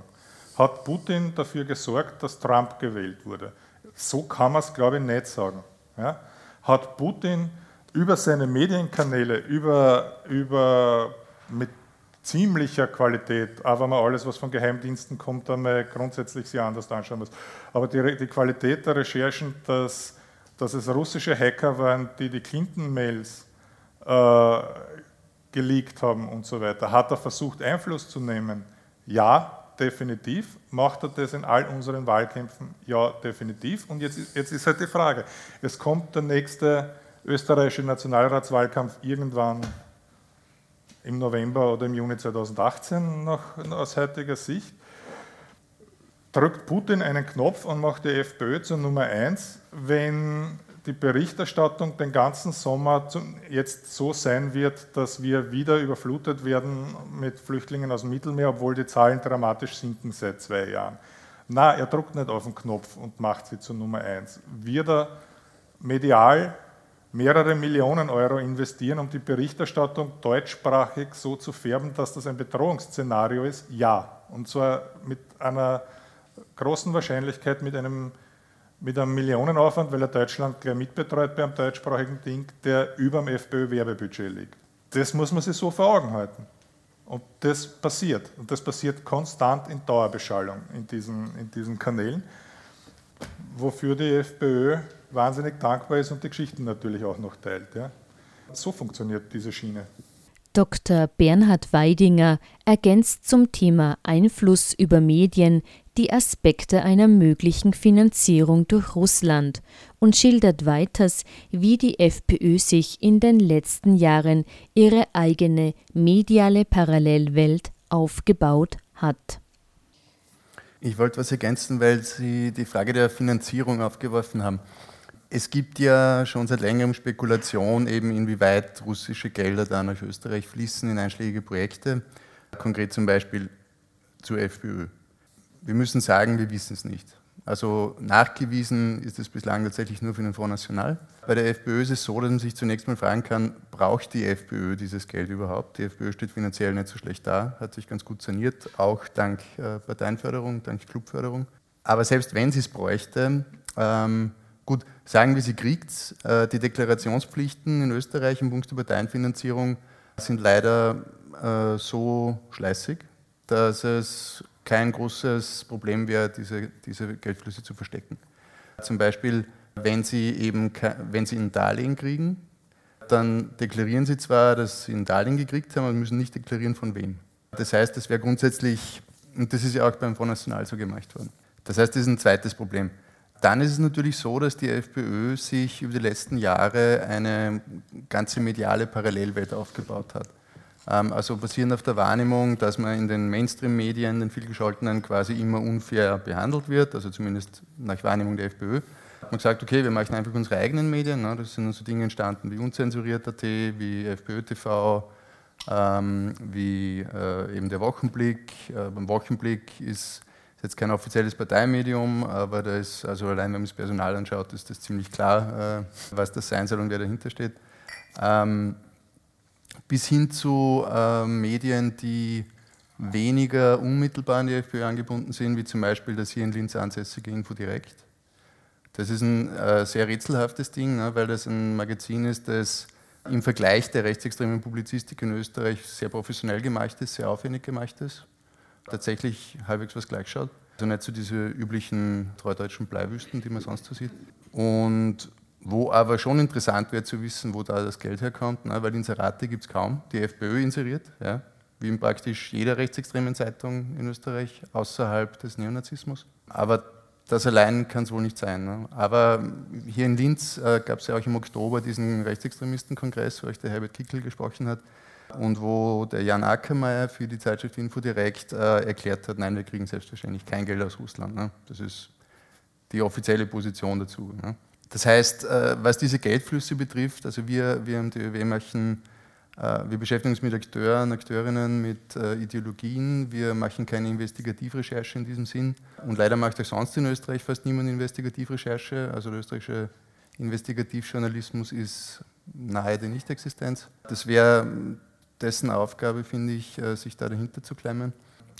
Hat Putin dafür gesorgt, dass Trump gewählt wurde? So kann man es, glaube ich, nicht sagen. Ja? Hat Putin über seine Medienkanäle, über, über mit ziemlicher Qualität, auch wenn man alles, was von Geheimdiensten kommt, einmal grundsätzlich sehr anders anschauen muss. Aber die, die Qualität der Recherchen, dass, dass es russische Hacker waren, die die Clinton-Mails äh, geleakt haben und so weiter, hat er versucht, Einfluss zu nehmen? Ja, definitiv. Macht er das in all unseren Wahlkämpfen? Ja, definitiv. Und jetzt, jetzt ist halt die Frage, es kommt der nächste österreichische Nationalratswahlkampf irgendwann im November oder im Juni 2018 noch aus heutiger Sicht, drückt Putin einen Knopf und macht die FPÖ zur Nummer eins, wenn die Berichterstattung den ganzen Sommer jetzt so sein wird, dass wir wieder überflutet werden mit Flüchtlingen aus dem Mittelmeer, obwohl die Zahlen dramatisch sinken seit zwei Jahren. Na, er drückt nicht auf den Knopf und macht sie zur Nummer eins. Wird er medial mehrere Millionen Euro investieren, um die Berichterstattung deutschsprachig so zu färben, dass das ein Bedrohungsszenario ist? Ja. Und zwar mit einer großen Wahrscheinlichkeit, mit einem, mit einem Millionenaufwand, weil er Deutschland gleich mitbetreut beim deutschsprachigen Ding, der über dem FPÖ-Werbebudget liegt. Das muss man sich so vor Augen halten. Und das passiert. Und das passiert konstant in Dauerbeschallung in diesen, in diesen Kanälen, wofür die FPÖ wahnsinnig dankbar ist und die Geschichten natürlich auch noch teilt. Ja. So funktioniert diese Schiene. Dr. Bernhard Weidinger ergänzt zum Thema Einfluss über Medien die Aspekte einer möglichen Finanzierung durch Russland und schildert weiters, wie die FPÖ sich in den letzten Jahren ihre eigene mediale Parallelwelt aufgebaut hat. Ich wollte was ergänzen, weil Sie die Frage der Finanzierung aufgeworfen haben. Es gibt ja schon seit längerem Spekulation, eben inwieweit russische Gelder da nach Österreich fließen in einschlägige Projekte, konkret zum Beispiel zur FPÖ. Wir müssen sagen, wir wissen es nicht. Also nachgewiesen ist es bislang tatsächlich nur für den Front National. Bei der FPÖ ist es so, dass man sich zunächst mal fragen kann, braucht die FPÖ dieses Geld überhaupt? Die FPÖ steht finanziell nicht so schlecht da, hat sich ganz gut saniert, auch dank äh, Parteienförderung, dank Clubförderung. Aber selbst wenn sie es bräuchte, ähm, Gut, sagen wir, sie kriegt äh, die Deklarationspflichten in Österreich im Punkt der Parteienfinanzierung sind leider äh, so schleißig, dass es kein großes Problem wäre, diese, diese Geldflüsse zu verstecken. Zum Beispiel, wenn Sie eben wenn Sie ein Darlehen kriegen, dann deklarieren Sie zwar, dass Sie ein Darlehen gekriegt haben, aber müssen nicht deklarieren, von wem. Das heißt, das wäre grundsätzlich, und das ist ja auch beim Fonds National so gemacht worden. Das heißt, das ist ein zweites Problem. Dann ist es natürlich so, dass die FPÖ sich über die letzten Jahre eine ganze mediale Parallelwelt aufgebaut hat. Ähm, also basierend auf der Wahrnehmung, dass man in den Mainstream-Medien, den vielgescholtenen, quasi immer unfair behandelt wird, also zumindest nach Wahrnehmung der FPÖ, man gesagt, okay, wir machen einfach unsere eigenen Medien. Ne? Das sind so Dinge entstanden wie Unzensuriert.at, wie FPÖ TV, ähm, wie äh, eben der Wochenblick. Äh, beim Wochenblick ist ist jetzt kein offizielles Parteimedium, aber da ist, also allein wenn man das Personal anschaut, ist das ziemlich klar, äh, was das sein soll und wer dahinter steht. Ähm, bis hin zu äh, Medien, die weniger unmittelbar an die FPÖ angebunden sind, wie zum Beispiel das hier in Linz ansässige Infodirekt. Das ist ein äh, sehr rätselhaftes Ding, ne, weil das ein Magazin ist, das im Vergleich der rechtsextremen Publizistik in Österreich sehr professionell gemacht ist, sehr aufwendig gemacht ist tatsächlich halbwegs was gleich schaut. Also nicht so diese üblichen treudeutschen Bleiwüsten, die man sonst so sieht. Und wo aber schon interessant wäre zu wissen, wo da das Geld herkommt, ne? weil Inserate gibt es kaum. Die FPÖ inseriert, ja? wie in praktisch jeder rechtsextremen Zeitung in Österreich, außerhalb des Neonazismus. Aber das allein kann es wohl nicht sein. Ne? Aber hier in Linz äh, gab es ja auch im Oktober diesen Rechtsextremistenkongress, wo euch der Herbert Kickel gesprochen hat und wo der Jan Ackermeier für die Zeitschrift Info direkt äh, erklärt hat, nein, wir kriegen selbstverständlich kein Geld aus Russland. Ne? Das ist die offizielle Position dazu. Ne? Das heißt, äh, was diese Geldflüsse betrifft, also wir, wir am DÖW machen, äh, wir beschäftigen uns mit Akteuren, Akteurinnen, mit äh, Ideologien, wir machen keine Investigativrecherche in diesem Sinn und leider macht auch sonst in Österreich fast niemand Investigativrecherche, also der österreichische Investigativjournalismus ist nahe der Nichtexistenz. Das wäre dessen Aufgabe, finde ich, äh, sich da dahinter zu klemmen.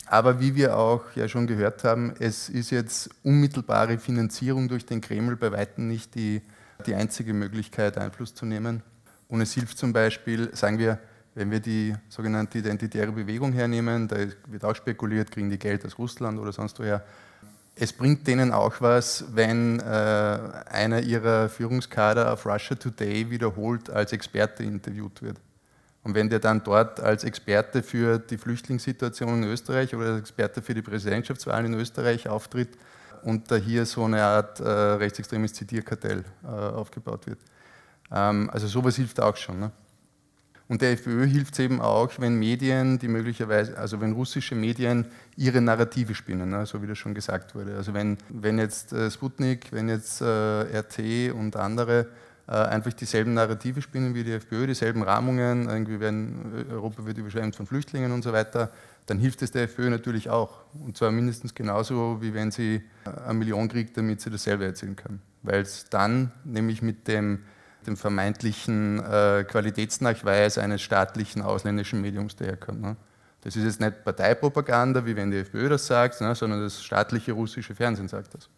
Aber wie wir auch ja schon gehört haben, es ist jetzt unmittelbare Finanzierung durch den Kreml bei weitem nicht die, die einzige Möglichkeit, Einfluss zu nehmen. Und es hilft zum Beispiel, sagen wir, wenn wir die sogenannte identitäre Bewegung hernehmen, da wird auch spekuliert, kriegen die Geld aus Russland oder sonst woher. Es bringt denen auch was, wenn äh, einer ihrer Führungskader auf Russia Today wiederholt als Experte interviewt wird. Und wenn der dann dort als Experte für die Flüchtlingssituation in Österreich oder als Experte für die Präsidentschaftswahlen in Österreich auftritt und da hier so eine Art äh, rechtsextremes Zitierkartell äh, aufgebaut wird. Ähm, also sowas hilft auch schon. Ne? Und der FPÖ hilft es eben auch, wenn Medien, die möglicherweise, also wenn russische Medien ihre Narrative spinnen, ne, so wie das schon gesagt wurde. Also wenn, wenn jetzt äh, Sputnik, wenn jetzt äh, RT und andere einfach dieselben Narrative spinnen wie die FPÖ, dieselben Rahmungen, irgendwie werden, Europa wird überschwemmt von Flüchtlingen und so weiter, dann hilft es der FPÖ natürlich auch. Und zwar mindestens genauso, wie wenn sie eine Million kriegt, damit sie das selber erzählen kann. Weil es dann nämlich mit dem, dem vermeintlichen äh, Qualitätsnachweis eines staatlichen ausländischen Mediums daherkommt. Ne? Das ist jetzt nicht Parteipropaganda, wie wenn die FPÖ das sagt, ne, sondern das staatliche russische Fernsehen sagt das.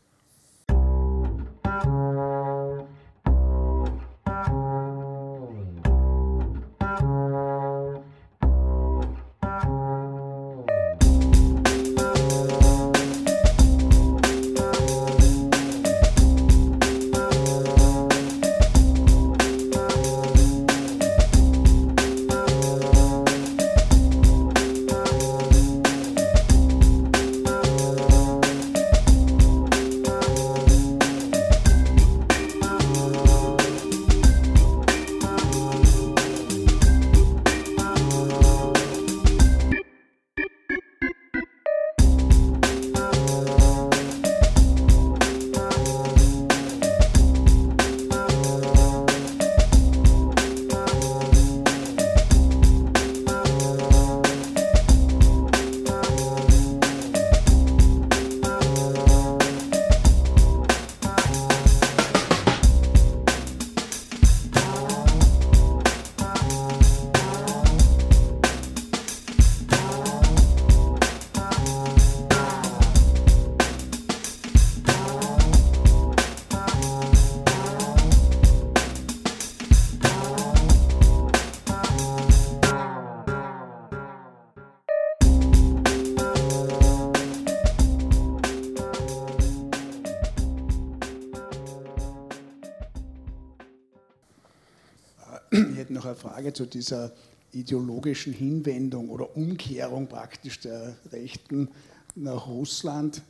Frage zu dieser ideologischen Hinwendung oder Umkehrung praktisch der Rechten nach Russland.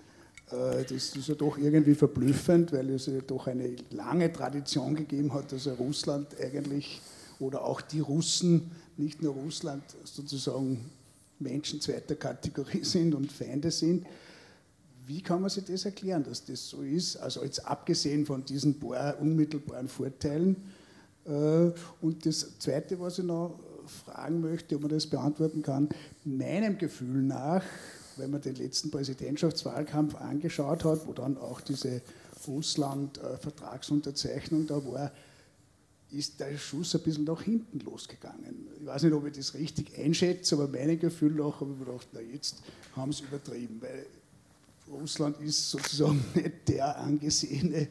Äh, das ist ja doch irgendwie verblüffend, weil es ja doch eine lange Tradition gegeben hat, dass Russland eigentlich oder auch die Russen, nicht nur Russland, sozusagen Menschen zweiter Kategorie sind und Feinde sind. Wie kann man sich das erklären, dass das so ist? Also jetzt abgesehen von diesen paar unmittelbaren Vorteilen. Äh, und das Zweite, was ich noch fragen möchte, ob man das beantworten kann, meinem Gefühl nach, wenn man den letzten Präsidentschaftswahlkampf angeschaut hat, wo dann auch diese Russland-Vertragsunterzeichnung da war, ist der Schuss ein bisschen nach hinten losgegangen. Ich weiß nicht, ob ich das richtig einschätze, aber meinem Gefühl nach habe ich mir gedacht, na jetzt haben sie übertrieben, weil Russland ist sozusagen nicht der angesehene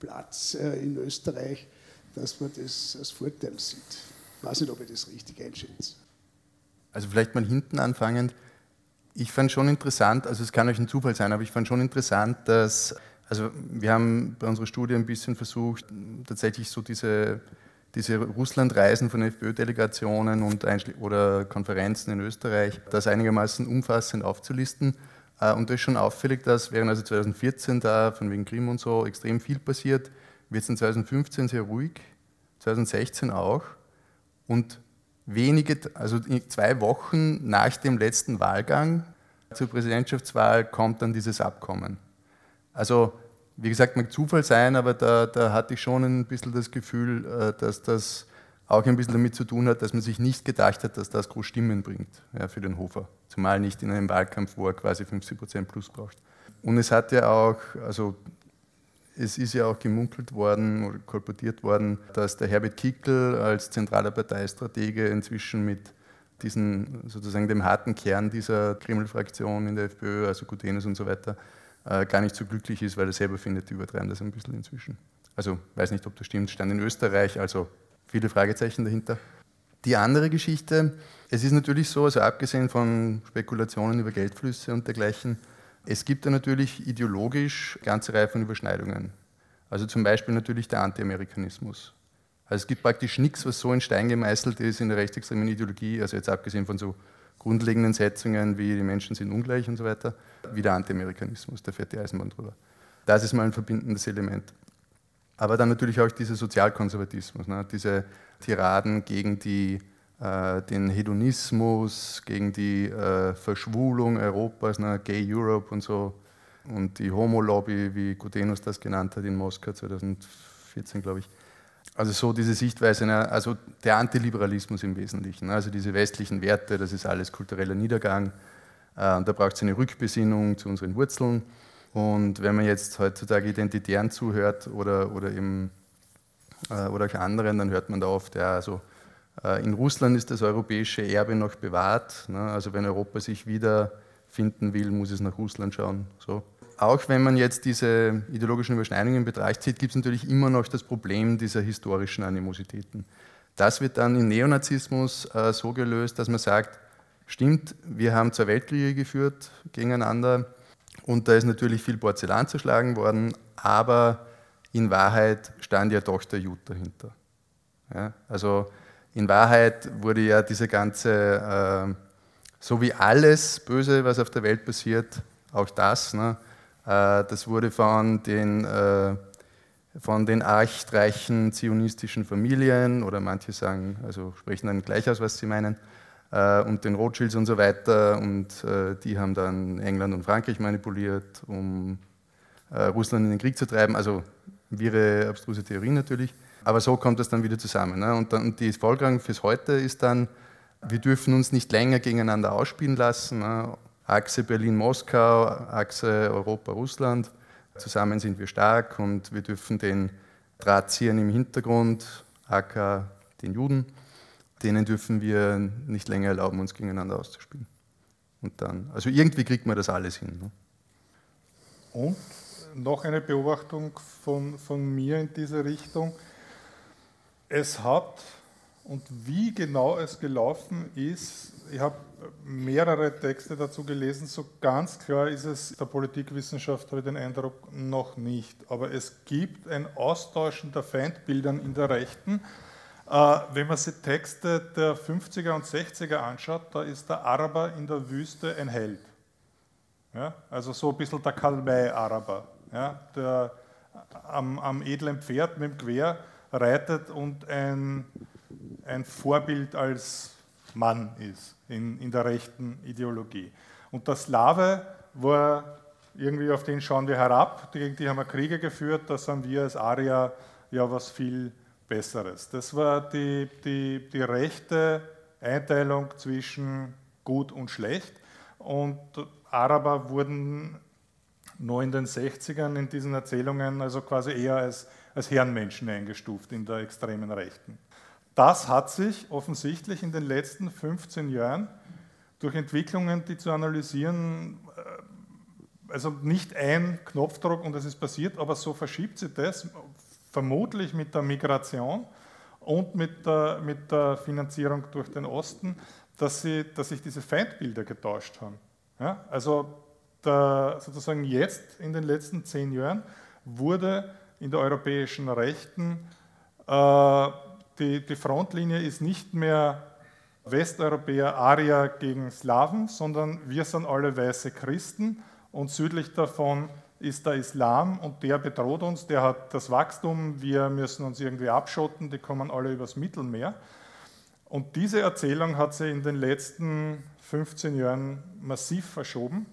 Platz äh, in Österreich, dass man das als Vorteil sieht. Ich weiß nicht, ob ich das richtig einschätze. Also vielleicht mal hinten anfangend. Ich fand schon interessant, also es kann euch ein Zufall sein, aber ich fand schon interessant, dass, also wir haben bei unserer Studie ein bisschen versucht, tatsächlich so diese, diese Russlandreisen von FPÖ-Delegationen oder Konferenzen in Österreich, das einigermaßen umfassend aufzulisten. Äh, und da ist schon auffällig, dass während also 2014 da von wegen Krim und so extrem viel passiert, wird es in 2015 sehr ruhig, 2016 auch. Und wenige, also zwei Wochen nach dem letzten Wahlgang zur Präsidentschaftswahl kommt dann dieses Abkommen. Also, wie gesagt, mag Zufall sein, aber da, da hatte ich schon ein bisschen das Gefühl, äh, dass das auch ein bisschen damit zu tun hat, dass man sich nicht gedacht hat, dass das groß Stimmen bringt ja, für den Hofer. Zumal nicht in einem Wahlkampf, wo er quasi 50 Prozent plus braucht. Und es hat ja auch, also es ist ja auch gemunkelt worden oder kolportiert worden, dass der Herbert Kickl als zentraler Parteistratege inzwischen mit diesen, sozusagen dem harten Kern dieser Kreml-Fraktion in der FPÖ, also Gutenus und so weiter, äh, gar nicht so glücklich ist, weil er selber findet, die übertreiben das ein bisschen inzwischen. Also weiß nicht, ob das stimmt, stand in Österreich, also viele Fragezeichen dahinter. Die andere Geschichte, es ist natürlich so, also abgesehen von Spekulationen über Geldflüsse und dergleichen, es gibt da natürlich ideologisch eine ganze Reihe von Überschneidungen. Also zum Beispiel natürlich der Anti-Amerikanismus. Also es gibt praktisch nichts, was so in Stein gemeißelt ist in der rechtsextremen Ideologie, also jetzt abgesehen von so grundlegenden Setzungen wie die Menschen sind ungleich und so weiter, wie der Anti-Amerikanismus, da fährt die Eisenbahn drüber. Das ist mal ein verbindendes Element. Aber dann natürlich auch dieser Sozialkonservatismus, ne? diese Tiraden gegen die äh, den Hedonismus, gegen die äh, Verschwulung Europas, ne, Gay Europe und so, und die Homo-Lobby, wie Gutenus das genannt hat in Moskau 2014, glaube ich. Also so diese Sichtweise, ne, also der Antiliberalismus im Wesentlichen, ne, also diese westlichen Werte, das ist alles kultureller Niedergang. Äh, und da braucht es eine Rückbesinnung zu unseren Wurzeln. Und wenn man jetzt heutzutage Identitären zuhört oder, oder, eben, oder auch anderen, dann hört man da oft, ja, also äh, in Russland ist das europäische Erbe noch bewahrt. Ne? Also wenn Europa sich wiederfinden will, muss es nach Russland schauen. So. Auch wenn man jetzt diese ideologischen Überschneidungen in Betracht zieht, gibt es natürlich immer noch das Problem dieser historischen Animositäten. Das wird dann im Neonazismus äh, so gelöst, dass man sagt, stimmt, wir haben zwei Weltkriege geführt gegeneinander und da ist natürlich viel Porzellan zerschlagen worden, aber in Wahrheit stand ja doch der Jude dahinter. Ja, also in Wahrheit wurde ja diese ganze, äh, so wie alles Böse, was auf der Welt passiert, auch das, ne, äh, das wurde von den, äh, von den archreichen zionistischen Familien oder manche sagen, also sprechen dann gleich aus, was sie meinen, äh, und den Rothschilds und so weiter. Und äh, die haben dann England und Frankreich manipuliert, um Russland in den Krieg zu treiben. Also wirre, abstruse Theorie natürlich. Aber so kommt das dann wieder zusammen. Ne? Und, dann, und die Folgerung fürs Heute ist dann, wir dürfen uns nicht länger gegeneinander ausspielen lassen. Ne? Achse Berlin-Moskau, Achse Europa-Russland. Zusammen sind wir stark und wir dürfen den Drahtziehern im Hintergrund, AK den Juden, denen dürfen wir nicht länger erlauben, uns gegeneinander auszuspielen. Und dann, also irgendwie kriegt man das alles hin. Ne? Und noch eine Beobachtung von, von mir in diese Richtung es hat und wie genau es gelaufen ist, ich habe mehrere Texte dazu gelesen, so ganz klar ist es der Politikwissenschaft, habe ich den Eindruck, noch nicht. Aber es gibt ein Austauschen der Feindbildern in der Rechten. Äh, wenn man sich Texte der 50er und 60er anschaut, da ist der Araber in der Wüste ein Held. Ja, also so ein bisschen der Kalmei-Araber, ja, der am, am, edlen Pferd mit dem Gewehr reitet und ein, ein Vorbild als Mann ist in, in der rechten Ideologie. Und der Slave war irgendwie, auf den schauen wir herab, gegen die haben wir Kriege geführt, da sind wir als Arier ja was viel Besseres. Das war die, die, die rechte Einteilung zwischen gut und schlecht. Und Araber wurden noch in den 60ern in diesen Erzählungen also quasi eher als, als Herrenmenschen eingestuft in der extremen Rechten. Das hat sich offensichtlich in den letzten 15 Jahren durch Entwicklungen, die zu analysieren, äh, also nicht ein Knopfdruck und es ist passiert, aber so verschiebt sich das, vermutlich mit der Migration und mit der, mit der Finanzierung durch den Osten, dass, sie, dass sich diese Feindbilder getauscht haben. Ja, also der, sozusagen jetzt in den letzten zehn Jahren wurde in der europäischen Rechten äh, die, die Frontlinie ist nicht mehr Westeuropäer, Arier gegen Slawen, sondern wir sind alle weiße Christen und südlich davon ist der Islam und der bedroht uns, der hat das Wachstum, wir müssen uns irgendwie abschotten, die kommen alle übers Mittelmeer. Und diese Erzählung hat sich in den letzten 15 Jahren massiv verschoben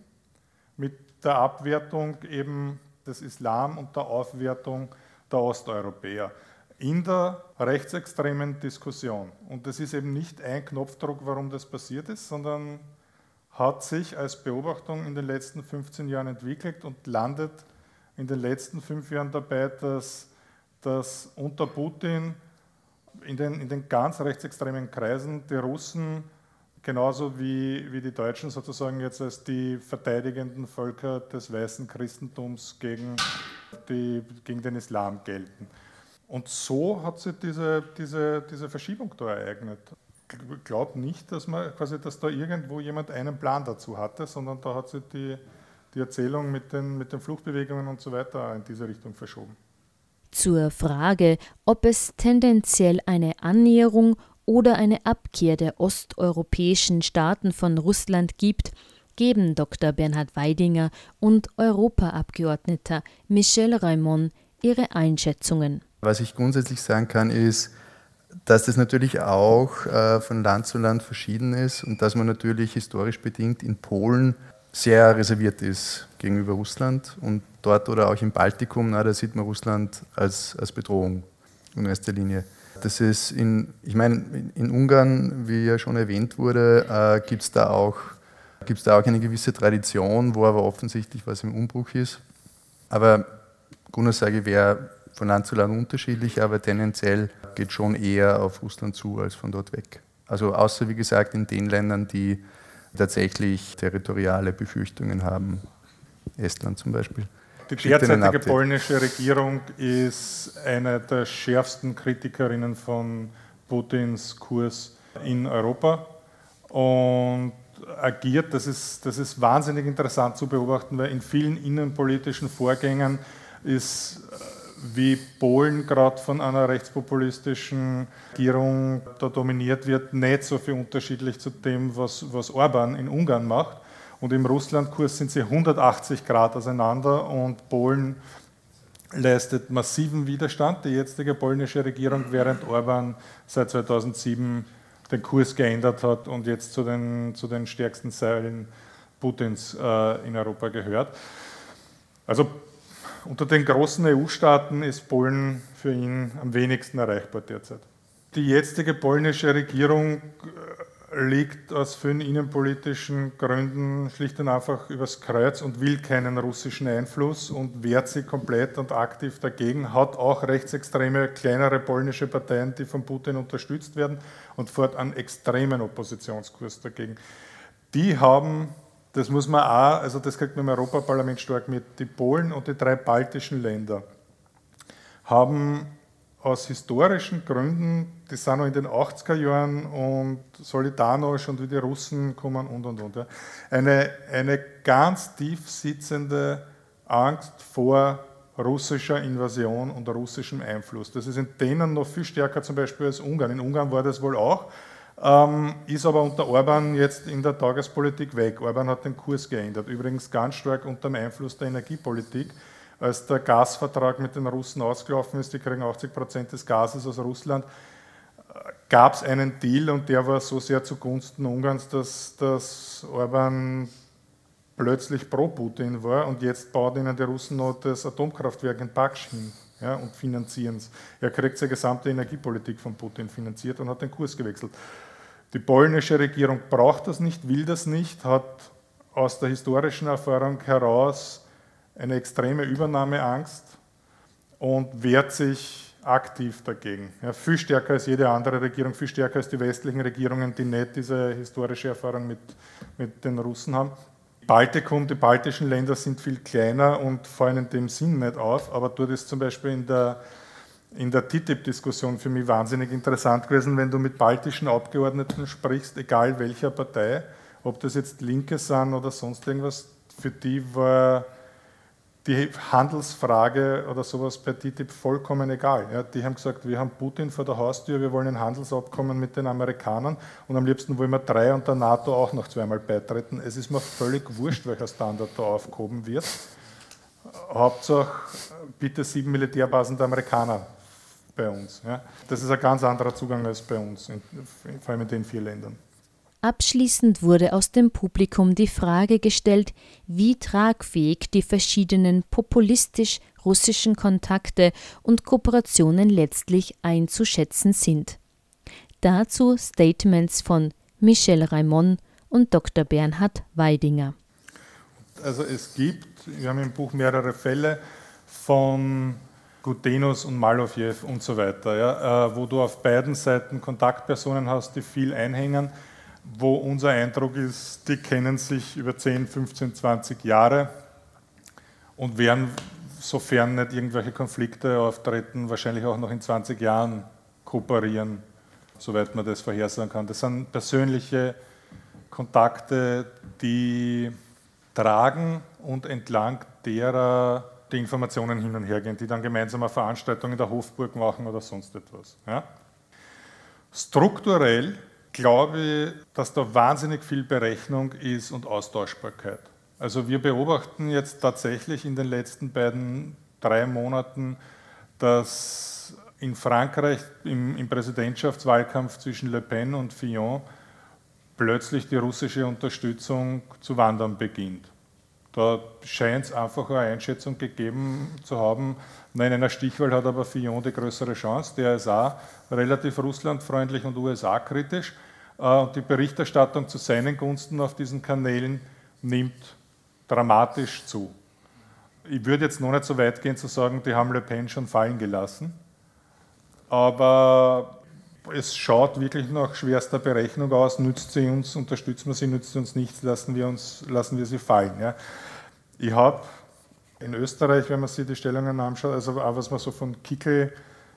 mit der Abwertung eben des Islam und der Aufwertung der Osteuropäer in der rechtsextremen Diskussion. Und das ist eben nicht ein Knopfdruck, warum das passiert ist, sondern hat sich als Beobachtung in den letzten 15 Jahren entwickelt und landet in den letzten fünf Jahren dabei, dass, dass unter Putin in den, in den ganz rechtsextremen Kreisen die Russen genauso wie, wie die Deutschen sozusagen jetzt als die verteidigenden Völker des weißen Christentums gegen, die, gegen den Islam gelten. Und so hat sich diese, diese, diese Verschiebung da ereignet. Ich glaube nicht, dass, man, quasi, dass da irgendwo jemand einen Plan dazu hatte, sondern da hat sich die, die Erzählung mit den, mit den Fluchtbewegungen und so weiter in diese Richtung verschoben. Zur Frage, ob es tendenziell eine Annäherung oder eine Abkehr der osteuropäischen Staaten von Russland gibt, geben Dr. Bernhard Weidinger und Europaabgeordneter Michel Raimond ihre Einschätzungen. Was ich grundsätzlich sagen kann, ist, dass das natürlich auch äh, von Land zu Land verschieden ist und dass man natürlich historisch bedingt in Polen sehr reserviert ist gegenüber Russland und dort oder auch im Baltikum, na, da sieht man Russland als, als Bedrohung in erster Linie. Das ist in, ich meine, in Ungarn, wie ja schon erwähnt wurde, äh, gibt es da, auch, da auch eine gewisse Tradition, wo aber offensichtlich was im Umbruch ist. Aber Grundaussage wäre von Land zu Land unterschiedlich, aber tendenziell geht schon eher auf Russland zu als von dort weg. Also außer wie gesagt in den Ländern, die tatsächlich territoriale Befürchtungen haben, Estland zum Beispiel. Die derzeitige polnische Regierung ist eine der schärfsten Kritikerinnen von Putins Kurs in Europa und agiert, das ist, das ist wahnsinnig interessant zu beobachten, weil in vielen innenpolitischen Vorgängen ist wie Polen gerade von einer rechtspopulistischen Regierung da dominiert wird, nicht so viel unterschiedlich zu dem, was, was Orban in Ungarn macht. Und im Russlandkurs sind sie 180 Grad auseinander und Polen leistet massiven Widerstand. Die jetzige polnische Regierung, während Orban seit 2007 den Kurs geändert hat und jetzt zu den, zu den stärksten Säulen Putins äh, in Europa gehört. Also unter den großen EU-Staaten ist Polen für ihn am wenigsten erreichbar derzeit. Die jetzige polnische Regierung äh, liegt aus vielen innenpolitischen Gründen schlicht und einfach übers Kreuz und will keinen russischen Einfluss und wehrt sich komplett und aktiv dagegen, hat auch rechtsextreme kleinere polnische Parteien, die von Putin unterstützt werden und fährt einen extremen Oppositionskurs dagegen. Die haben das muss man auch, also das kriegt man im Europaparlament stark mit, die Polen und die drei baltischen Länder haben aus historischen Gründen, die sind noch in den 80er Jahren und Solidarność und wie die Russen kommen und und und, ja, eine, eine ganz tief sitzende Angst vor russischer Invasion und russischem Einfluss. Das ist in denen noch viel stärker zum Beispiel als Ungarn. In Ungarn war das wohl auch, ähm, ist aber unter Orban jetzt in der Tagespolitik weg. Orban hat den Kurs geändert, übrigens ganz stark unter dem Einfluss der Energiepolitik. Als der Gasvertrag mit den Russen ausgelaufen ist, die kriegen 80 Prozent des Gases aus Russland, gab es einen Deal und der war so sehr zugunsten Ungarns, dass, dass Orban plötzlich pro Putin war und jetzt baut ihnen die Russen noch das Atomkraftwerk in Baksch hin ja, und finanzieren es. Er kriegt seine gesamte Energiepolitik von Putin finanziert und hat den Kurs gewechselt. Die polnische Regierung braucht das nicht, will das nicht, hat aus der historischen Erfahrung heraus eine extreme Übernahmeangst und wehrt sich aktiv dagegen. Ja, viel stärker als jede andere Regierung, viel stärker als die westlichen Regierungen, die nicht diese historische Erfahrung mit, mit den Russen haben. Baltikum, die baltischen Länder sind viel kleiner und fallen in dem Sinn nicht auf, aber dort ist zum Beispiel in der, in der TTIP-Diskussion für mich wahnsinnig interessant gewesen, wenn du mit baltischen Abgeordneten sprichst, egal welcher Partei, ob das jetzt Linke sind oder sonst irgendwas, für die war die Handelsfrage oder sowas bei TTIP vollkommen egal. Ja, die haben gesagt, wir haben Putin vor der Haustür, wir wollen ein Handelsabkommen mit den Amerikanern und am liebsten wollen wir drei und der NATO auch noch zweimal beitreten. Es ist mir völlig wurscht, welcher Standard da aufgehoben wird. Hauptsache bitte sieben Militärbasen der Amerikaner bei uns. Ja. Das ist ein ganz anderer Zugang als bei uns, vor allem in den vier Ländern. Abschließend wurde aus dem Publikum die Frage gestellt, wie tragfähig die verschiedenen populistisch-russischen Kontakte und Kooperationen letztlich einzuschätzen sind. Dazu Statements von Michel Raimond und Dr. Bernhard Weidinger. Also es gibt, wir haben im Buch mehrere Fälle von Gutenus und Malofjew und so weiter, ja, äh, wo du auf beiden Seiten Kontaktpersonen hast, die viel einhängen wo unser Eindruck ist, die kennen sich über 10, 15, 20 Jahre und werden, sofern nicht irgendwelche Konflikte auftreten, wahrscheinlich auch noch in 20 Jahren kooperieren, soweit man das vorhersagen kann. Das sind persönliche Kontakte, die tragen und entlang derer die Informationen hin und her gehen, die dann gemeinsam eine Veranstaltung in der Hofburg machen oder sonst etwas. Ja? Strukturell glaube dass da wahnsinnig viel Berechnung ist und Austauschbarkeit. Also wir beobachten jetzt tatsächlich in den letzten beiden, drei Monaten, dass in Frankreich im, im Präsidentschaftswahlkampf zwischen Le Pen und Fillon plötzlich die russische Unterstützung zu wandern beginnt. Da scheint es einfach eine Einschätzung gegeben zu haben, nein, in einer Stichwahl hat aber Fillon die größere Chance, der ist auch relativ russlandfreundlich und USA-kritisch. Äh, die Berichterstattung zu seinen Gunsten auf diesen Kanälen nimmt dramatisch zu. Ich würde jetzt noch nicht so weit gehen zu sagen, die haben Le Pen schon fallen gelassen, aber es schaut wirklich nach schwerster Berechnung aus, nützt sie uns, unterstützen wir sie, nützt sie uns nichts, lassen wir, uns, lassen wir sie fallen. Ja. Ich habe in Österreich, wenn man sich die Stellungen anschaut, also auch was man so von Kickel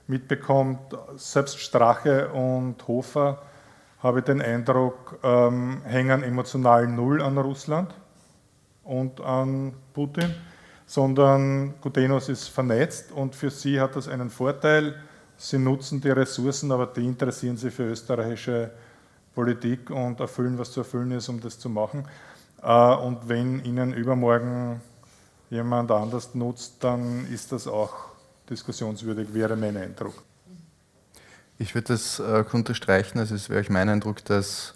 mitbekommt, selbst Strache und Hofer habe ich den Eindruck, ähm, hängen emotional null an Russland und an Putin, sondern Gutenos ist vernetzt und für sie hat das einen Vorteil. Sie nutzen die Ressourcen, aber die interessieren sich für österreichische Politik und erfüllen, was zu erfüllen ist, um das zu machen. Äh, und wenn ihnen übermorgen jemand anders nutzt, dann ist das auch diskussionswürdig, wäre mein Eindruck. Ich würde das äh, unterstreichen, also es wäre mein Eindruck, dass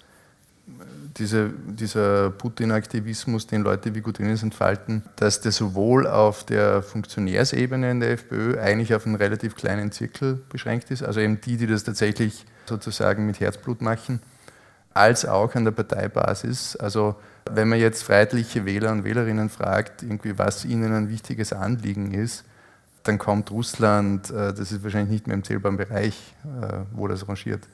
diese, dieser Putin-Aktivismus, den Leute wie Gutinis entfalten, dass der sowohl auf der Funktionärsebene in der FPÖ eigentlich auf einen relativ kleinen Zirkel beschränkt ist, also eben die, die das tatsächlich sozusagen mit Herzblut machen, als auch an der Parteibasis. Also wenn man jetzt freiheitliche Wähler und Wählerinnen fragt, irgendwie was ihnen ein wichtiges Anliegen ist, dann kommt Russland, äh, das ist wahrscheinlich nicht mehr im zählbaren Bereich, äh, wo das rangiert.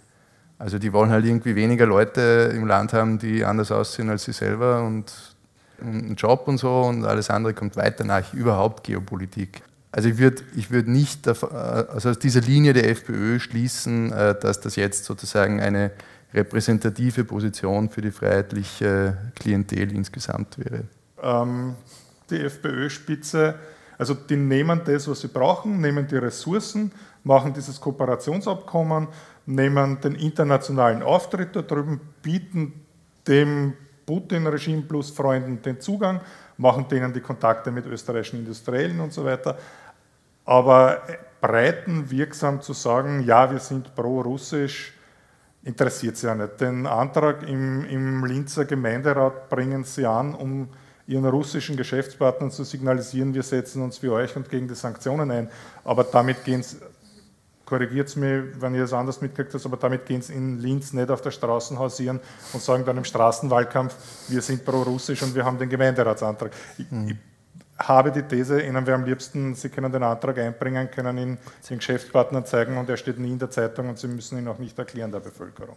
Also die wollen halt irgendwie weniger Leute im Land haben, die anders aussehen als sie selber und einen Job und so und alles andere kommt weiter nach, überhaupt Geopolitik. Also ich würde ich würd nicht äh, also aus dieser Linie der FPÖ schließen, dass das jetzt sozusagen eine repräsentative Position für die freiheitliche Klientel insgesamt wäre. Ähm, die FPÖ-Spitze Also die nehmen das, was sie brauchen, nehmen die Ressourcen, machen dieses Kooperationsabkommen, nehmen den internationalen Auftritt da drüben, bieten dem Putin-Regime plus Freunden den Zugang, machen denen die Kontakte mit österreichischen Industriellen und so weiter. Aber breitenwirksam zu sagen, ja, wir sind pro-russisch, interessiert sie ja nicht. Den Antrag im, im Linzer Gemeinderat bringen sie an, um ihren russischen Geschäftspartnern zu signalisieren, wir setzen uns für euch und gegen die Sanktionen ein. Aber damit gehen sie, korrigiert es mich, wenn ihr es anders mitkriegt habt, aber damit gehen sie in Linz nicht auf der Straße hausieren und sagen dann im Straßenwahlkampf, wir sind pro-russisch und wir haben den Gemeinderatsantrag. Ich, mhm. ich habe die These, Ihnen wäre am liebsten, Sie können den Antrag einbringen, können ihn den Geschäftspartnern zeigen und er steht nie in der Zeitung und Sie müssen ihn auch nicht erklären der Bevölkerung.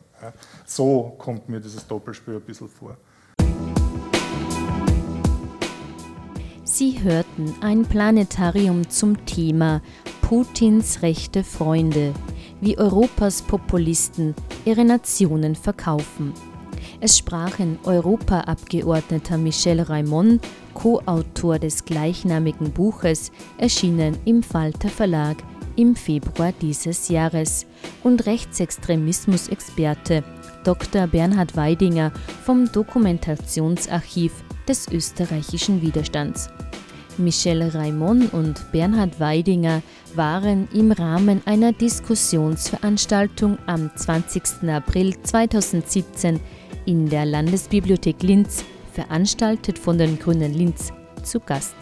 So kommt mir dieses Doppelspiel ein bisschen vor. Sie hörten ein Planetarium zum Thema Putins rechte Freunde, wie Europas Populisten ihre Nationen verkaufen. Es sprachen Europaabgeordneter Michel Raimond, Co-Autor des gleichnamigen Buches, erschienen im Falter Verlag im Februar dieses Jahres, und Rechtsextremismusexperte Dr. Bernhard Weidinger vom Dokumentationsarchiv des österreichischen Widerstands. Michel Raimond und Bernhard Weidinger waren im Rahmen einer Diskussionsveranstaltung am 20. April 2017 in der Landesbibliothek Linz, veranstaltet von den Grünen Linz, zu Gast.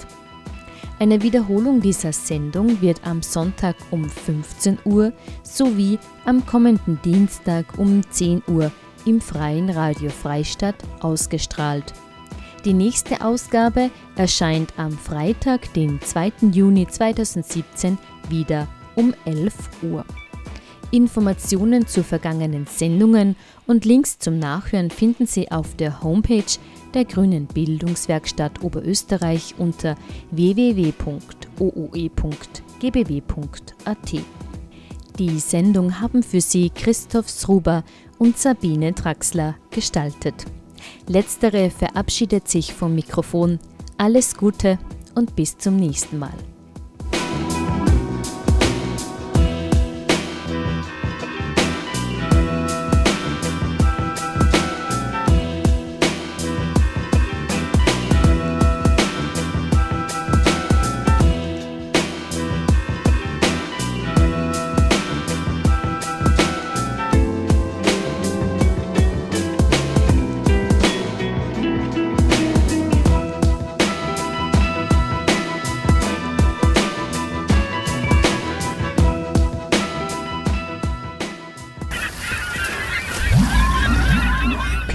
Eine Wiederholung dieser Sendung wird am Sonntag um 15 Uhr sowie am kommenden Dienstag um 10 Uhr im Freien Radio Freistadt ausgestrahlt. Die nächste Ausgabe erscheint am Freitag, den 2. Juni 2017, wieder um 11 Uhr. Informationen zu vergangenen Sendungen und Links zum Nachhören finden Sie auf der Homepage der Grünen Bildungswerkstatt Oberösterreich unter www.ooe.gbw.at. Die Sendung haben für Sie Christoph Sruber und Sabine Draxler gestaltet. Letztere verabschiedet sich vom Mikrofon. Alles Gute und bis zum nächsten Mal.